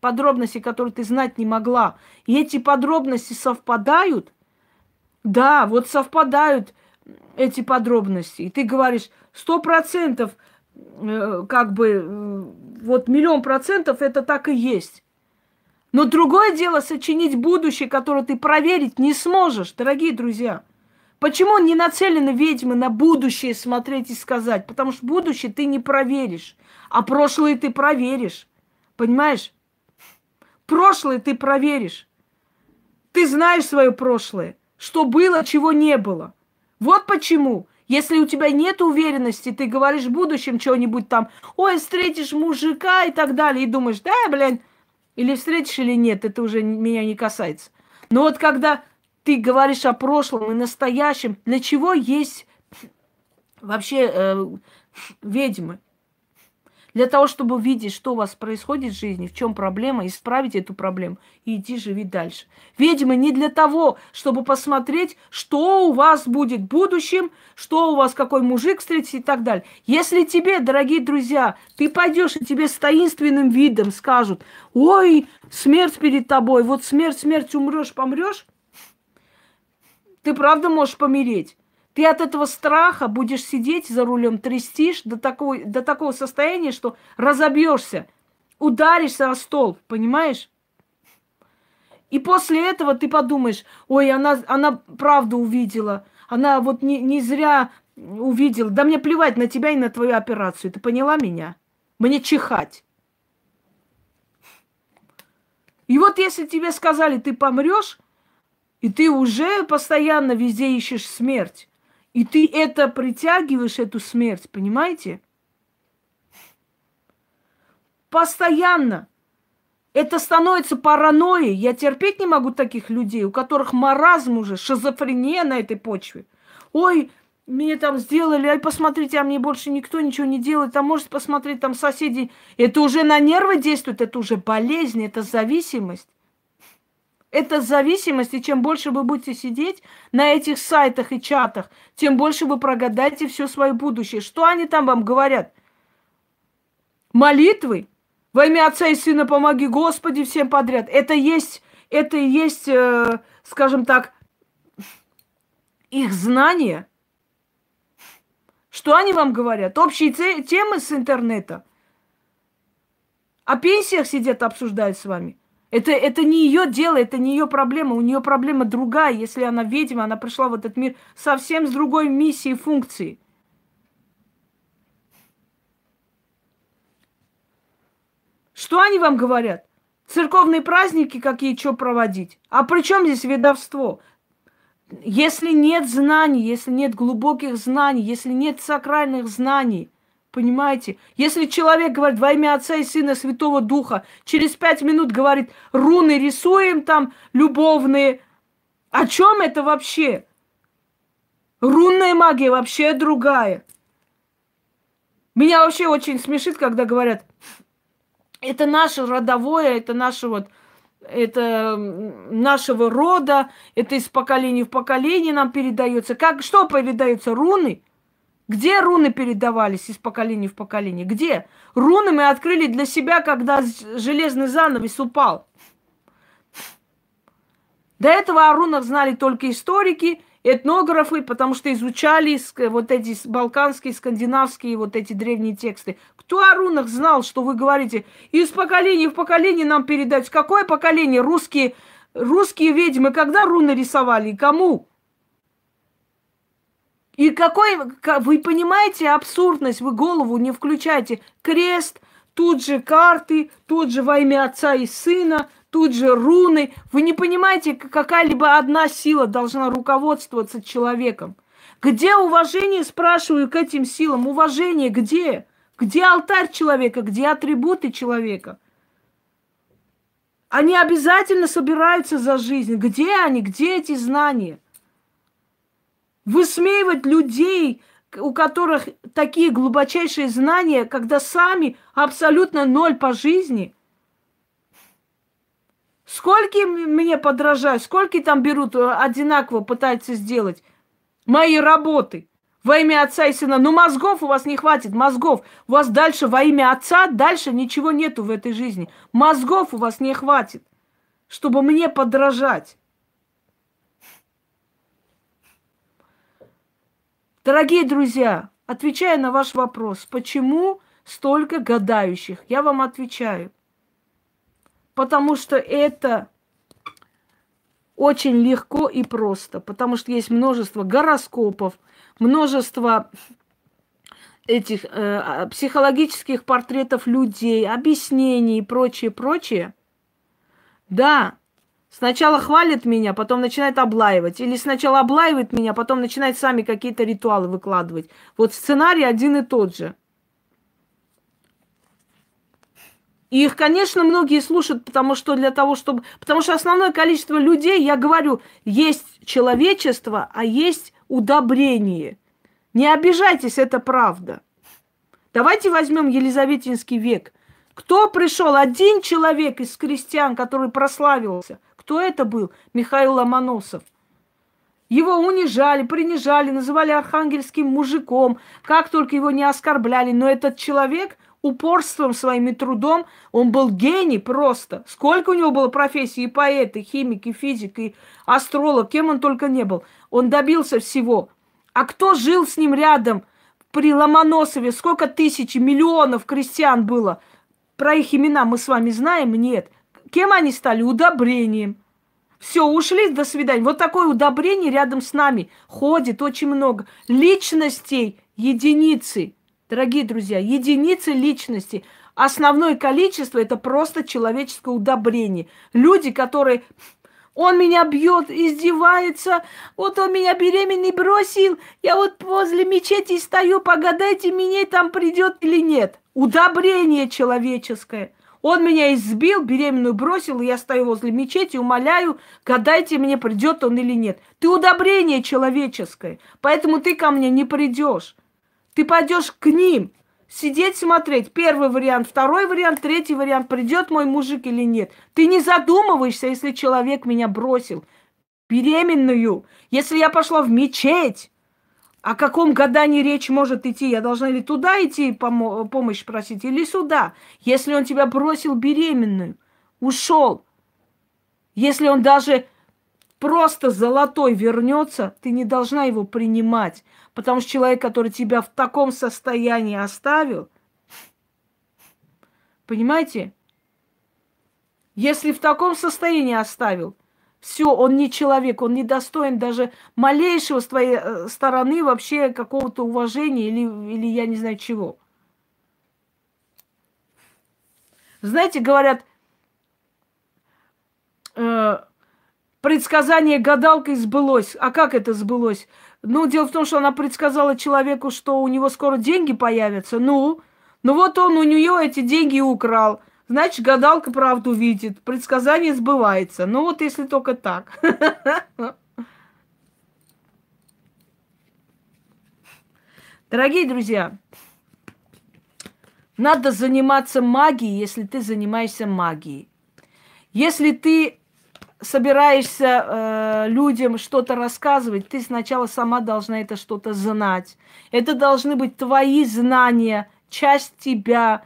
подробности, которые ты знать не могла, и эти подробности совпадают, да, вот совпадают эти подробности, и ты говоришь, сто процентов, как бы, э, вот миллион процентов это так и есть. Но другое дело сочинить будущее, которое ты проверить не сможешь, дорогие друзья. Почему не нацелены ведьмы на будущее смотреть и сказать? Потому что будущее ты не проверишь, а прошлое ты проверишь. Понимаешь? Прошлое ты проверишь. Ты знаешь свое прошлое, что было, чего не было. Вот почему. Если у тебя нет уверенности, ты говоришь в будущем что-нибудь там, ой, встретишь мужика и так далее, и думаешь, да, блин, или встретишь или нет, это уже меня не касается. Но вот когда ты говоришь о прошлом и настоящем, для чего есть вообще э, ведьмы? Для того, чтобы видеть, что у вас происходит в жизни, в чем проблема, исправить эту проблему и идти живи дальше. Ведьмы не для того, чтобы посмотреть, что у вас будет в будущем, что у вас какой мужик встретится и так далее. Если тебе, дорогие друзья, ты пойдешь и тебе с таинственным видом скажут, ой, смерть перед тобой, вот смерть, смерть, умрешь, помрешь, ты правда можешь помереть. Ты от этого страха будешь сидеть за рулем, трястишь до, такой, до такого состояния, что разобьешься, ударишься о стол, понимаешь? И после этого ты подумаешь, ой, она, она правду увидела, она вот не, не зря увидела. Да мне плевать на тебя и на твою операцию, ты поняла меня? Мне чихать. И вот если тебе сказали, ты помрешь, и ты уже постоянно везде ищешь смерть, и ты это притягиваешь, эту смерть, понимаете? Постоянно. Это становится паранойей. Я терпеть не могу таких людей, у которых маразм уже, шизофрения на этой почве. Ой, мне там сделали, ай, посмотрите, а мне больше никто ничего не делает, а может посмотреть там соседи. Это уже на нервы действует, это уже болезнь, это зависимость. Это зависимость, и чем больше вы будете сидеть на этих сайтах и чатах, тем больше вы прогадаете все свое будущее. Что они там вам говорят? Молитвы? Во имя Отца и Сына помоги Господи всем подряд. Это есть, это есть, э, скажем так, их знание. Что они вам говорят? Общие темы с интернета. О пенсиях сидят, обсуждают с вами. Это, это не ее дело, это не ее проблема. У нее проблема другая. Если она ведьма, она пришла в этот мир совсем с другой миссией и функцией. Что они вам говорят? Церковные праздники какие, что проводить? А при чем здесь ведовство? Если нет знаний, если нет глубоких знаний, если нет сакральных знаний – Понимаете? Если человек говорит во имя Отца и Сына Святого Духа, через пять минут говорит, руны рисуем там, любовные. О чем это вообще? Рунная магия вообще другая. Меня вообще очень смешит, когда говорят, это наше родовое, это наше вот, это нашего рода, это из поколения в поколение нам передается. Как, что передается? Руны? Где руны передавались из поколения в поколение? Где? Руны мы открыли для себя, когда железный занавес упал. До этого о рунах знали только историки, этнографы, потому что изучали вот эти балканские, скандинавские вот эти древние тексты. Кто о рунах знал, что вы говорите? Из поколения в поколение нам передать. Какое поколение? Русские, русские ведьмы когда руны рисовали? Кому? И какой, вы понимаете абсурдность, вы голову не включаете. Крест, тут же карты, тут же во имя Отца и Сына, тут же руны. Вы не понимаете, какая-либо одна сила должна руководствоваться человеком. Где уважение, спрашиваю, к этим силам? Уважение где? Где алтарь человека? Где атрибуты человека? Они обязательно собираются за жизнь. Где они? Где эти знания? Высмеивать людей, у которых такие глубочайшие знания, когда сами абсолютно ноль по жизни. Сколько мне подражают, сколько там берут, э, одинаково пытаются сделать мои работы во имя Отца и Сына. Но мозгов у вас не хватит, мозгов. У вас дальше во имя Отца, дальше ничего нету в этой жизни. Мозгов у вас не хватит, чтобы мне подражать. Дорогие друзья, отвечая на ваш вопрос, почему столько гадающих, я вам отвечаю. Потому что это очень легко и просто, потому что есть множество гороскопов, множество этих э, а, психологических портретов людей, объяснений и прочее, прочее. Да, Сначала хвалит меня, потом начинает облаивать. Или сначала облаивает меня, потом начинает сами какие-то ритуалы выкладывать. Вот сценарий один и тот же. И их, конечно, многие слушают, потому что для того, чтобы... Потому что основное количество людей, я говорю, есть человечество, а есть удобрение. Не обижайтесь, это правда. Давайте возьмем Елизаветинский век. Кто пришел? Один человек из крестьян, который прославился. Кто это был? Михаил Ломоносов. Его унижали, принижали, называли архангельским мужиком, как только его не оскорбляли. Но этот человек упорством своим и трудом, он был гений просто. Сколько у него было профессий, и поэт, и химик, и физик, и астролог, кем он только не был. Он добился всего. А кто жил с ним рядом при Ломоносове? Сколько тысяч, миллионов крестьян было? Про их имена мы с вами знаем? Нет. Кем они стали? Удобрением. Все, ушли, до свидания. Вот такое удобрение рядом с нами ходит очень много. Личностей, единицы. Дорогие друзья, единицы личности. Основное количество – это просто человеческое удобрение. Люди, которые он меня бьет, издевается. Вот он меня беременный бросил. Я вот возле мечети стою, погадайте, мне там придет или нет. Удобрение человеческое. Он меня избил, беременную бросил, и я стою возле мечети, умоляю, гадайте, мне придет он или нет. Ты удобрение человеческое, поэтому ты ко мне не придешь. Ты пойдешь к ним сидеть, смотреть. Первый вариант, второй вариант, третий вариант, придет мой мужик или нет. Ты не задумываешься, если человек меня бросил. Беременную. Если я пошла в мечеть, о каком гадании речь может идти? Я должна или туда идти помо- помощь просить, или сюда? Если он тебя бросил беременную, ушел. Если он даже просто золотой вернется, ты не должна его принимать. Потому что человек, который тебя в таком состоянии оставил, понимаете? Если в таком состоянии оставил, все, он не человек, он не достоин даже малейшего с твоей э, стороны вообще какого-то уважения или, или я не знаю чего. Знаете, говорят, э, предсказание гадалкой сбылось. А как это сбылось? Ну, дело в том, что она предсказала человеку, что у него скоро деньги появятся. Ну, ну вот он у нее эти деньги украл. Значит, гадалка правду видит. Предсказание сбывается. Ну вот если только так. Дорогие друзья, надо заниматься магией, если ты занимаешься магией. Если ты собираешься э, людям что-то рассказывать, ты сначала сама должна это что-то знать. Это должны быть твои знания, часть тебя,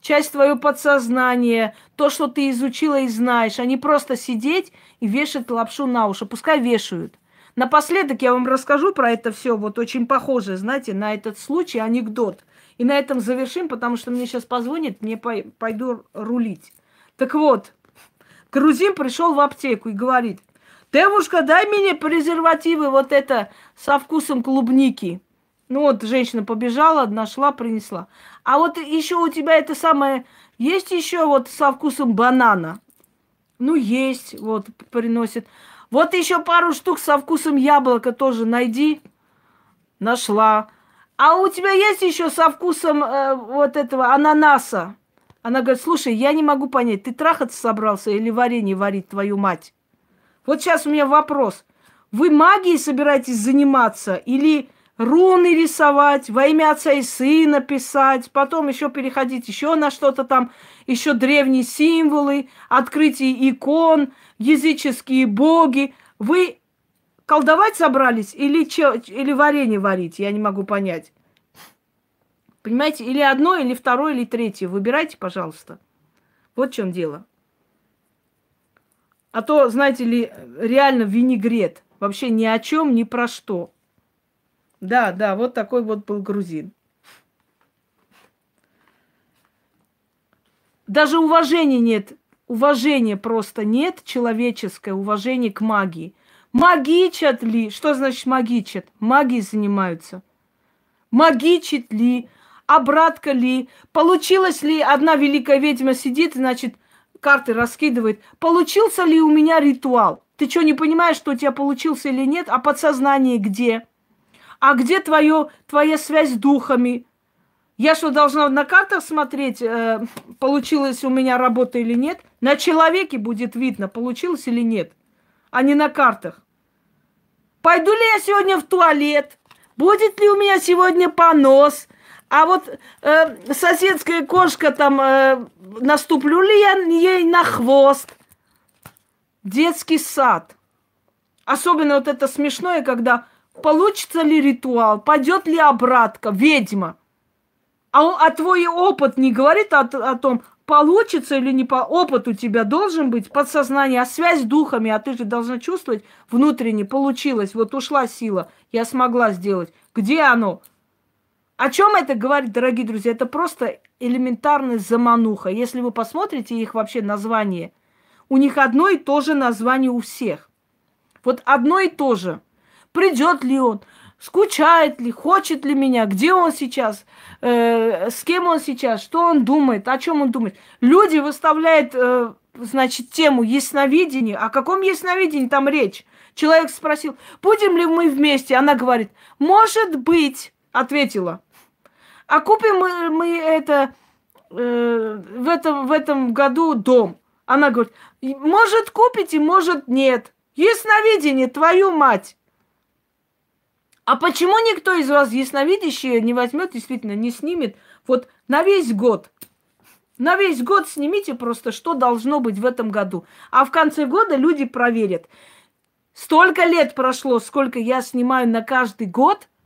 часть твоего подсознания, то, что ты изучила и знаешь, а не просто сидеть и вешать лапшу на уши. Пускай вешают. Напоследок я вам расскажу про это все, вот очень похоже, знаете, на этот случай, анекдот. И на этом завершим, потому что мне сейчас позвонит, мне пойду рулить. Так вот, Грузин пришел в аптеку и говорит, девушка, дай мне презервативы вот это со вкусом клубники. Ну вот, женщина побежала, нашла, принесла. А вот еще у тебя это самое, есть еще вот со вкусом банана? Ну, есть, вот, приносит. Вот еще пару штук со вкусом яблока тоже найди. Нашла. А у тебя есть еще со вкусом э, вот этого ананаса? Она говорит, слушай, я не могу понять, ты трахаться собрался или варенье варить, твою мать? Вот сейчас у меня вопрос. Вы магией собираетесь заниматься или руны рисовать, во имя отца и сына писать, потом еще переходить еще на что-то там, еще древние символы, открытие икон, языческие боги. Вы колдовать собрались или, че, или варенье варить? Я не могу понять. Понимаете, или одно, или второе, или третье. Выбирайте, пожалуйста. Вот в чем дело. А то, знаете ли, реально винегрет. Вообще ни о чем, ни про что. Да, да, вот такой вот был грузин. Даже уважения нет. Уважения просто нет, человеческое уважение к магии. Магичат ли? Что значит магичат? Магией занимаются. Магичит ли? обратка ли, получилось ли, одна великая ведьма сидит, значит, карты раскидывает, получился ли у меня ритуал. Ты что, не понимаешь, что у тебя получился или нет, а подсознание где? А где твое, твоя связь с духами? Я что, должна на картах смотреть, э, получилось у меня работа или нет? На человеке будет видно, получилось или нет, а не на картах. Пойду ли я сегодня в туалет? Будет ли у меня сегодня понос? А вот э, соседская кошка там, э, наступлю ли я ей на хвост? Детский сад. Особенно вот это смешное, когда получится ли ритуал, пойдет ли обратка, ведьма. А, а твой опыт не говорит о, о том, получится или не по опыт у тебя должен быть подсознание, а связь с духами, а ты же должна чувствовать внутренне, получилось, вот ушла сила, я смогла сделать. Где оно? О чем это говорит, дорогие друзья? Это просто элементарная замануха. Если вы посмотрите их вообще название, у них одно и то же название у всех. Вот одно и то же. Придет ли он, скучает ли, хочет ли меня, где он сейчас, э, с кем он сейчас, что он думает, о чем он думает. Люди выставляют, э, значит, тему ясновидения. О каком ясновидении там речь? Человек спросил, будем ли мы вместе? Она говорит, может быть, ответила. А купим мы, это э, в, этом, в этом году дом. Она говорит, может купите, может нет. Ясновидение, твою мать. А почему никто из вас ясновидящие не возьмет, действительно, не снимет вот на весь год? На весь год снимите просто, что должно быть в этом году. А в конце года люди проверят. Столько лет прошло, сколько я снимаю на каждый год –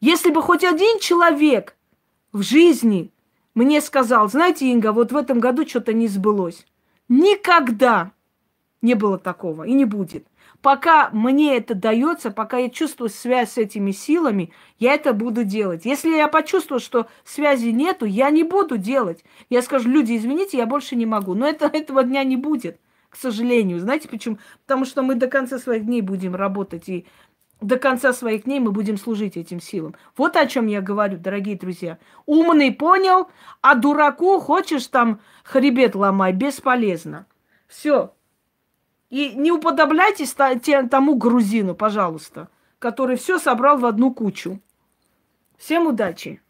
если бы хоть один человек в жизни мне сказал, знаете, Инга, вот в этом году что-то не сбылось. Никогда не было такого и не будет. Пока мне это дается, пока я чувствую связь с этими силами, я это буду делать. Если я почувствую, что связи нету, я не буду делать. Я скажу, люди, извините, я больше не могу. Но это, этого дня не будет, к сожалению. Знаете почему? Потому что мы до конца своих дней будем работать и до конца своих дней мы будем служить этим силам. Вот о чем я говорю, дорогие друзья. Умный понял, а дураку хочешь там хребет ломай, бесполезно. Все. И не уподобляйтесь тому грузину, пожалуйста, который все собрал в одну кучу. Всем удачи!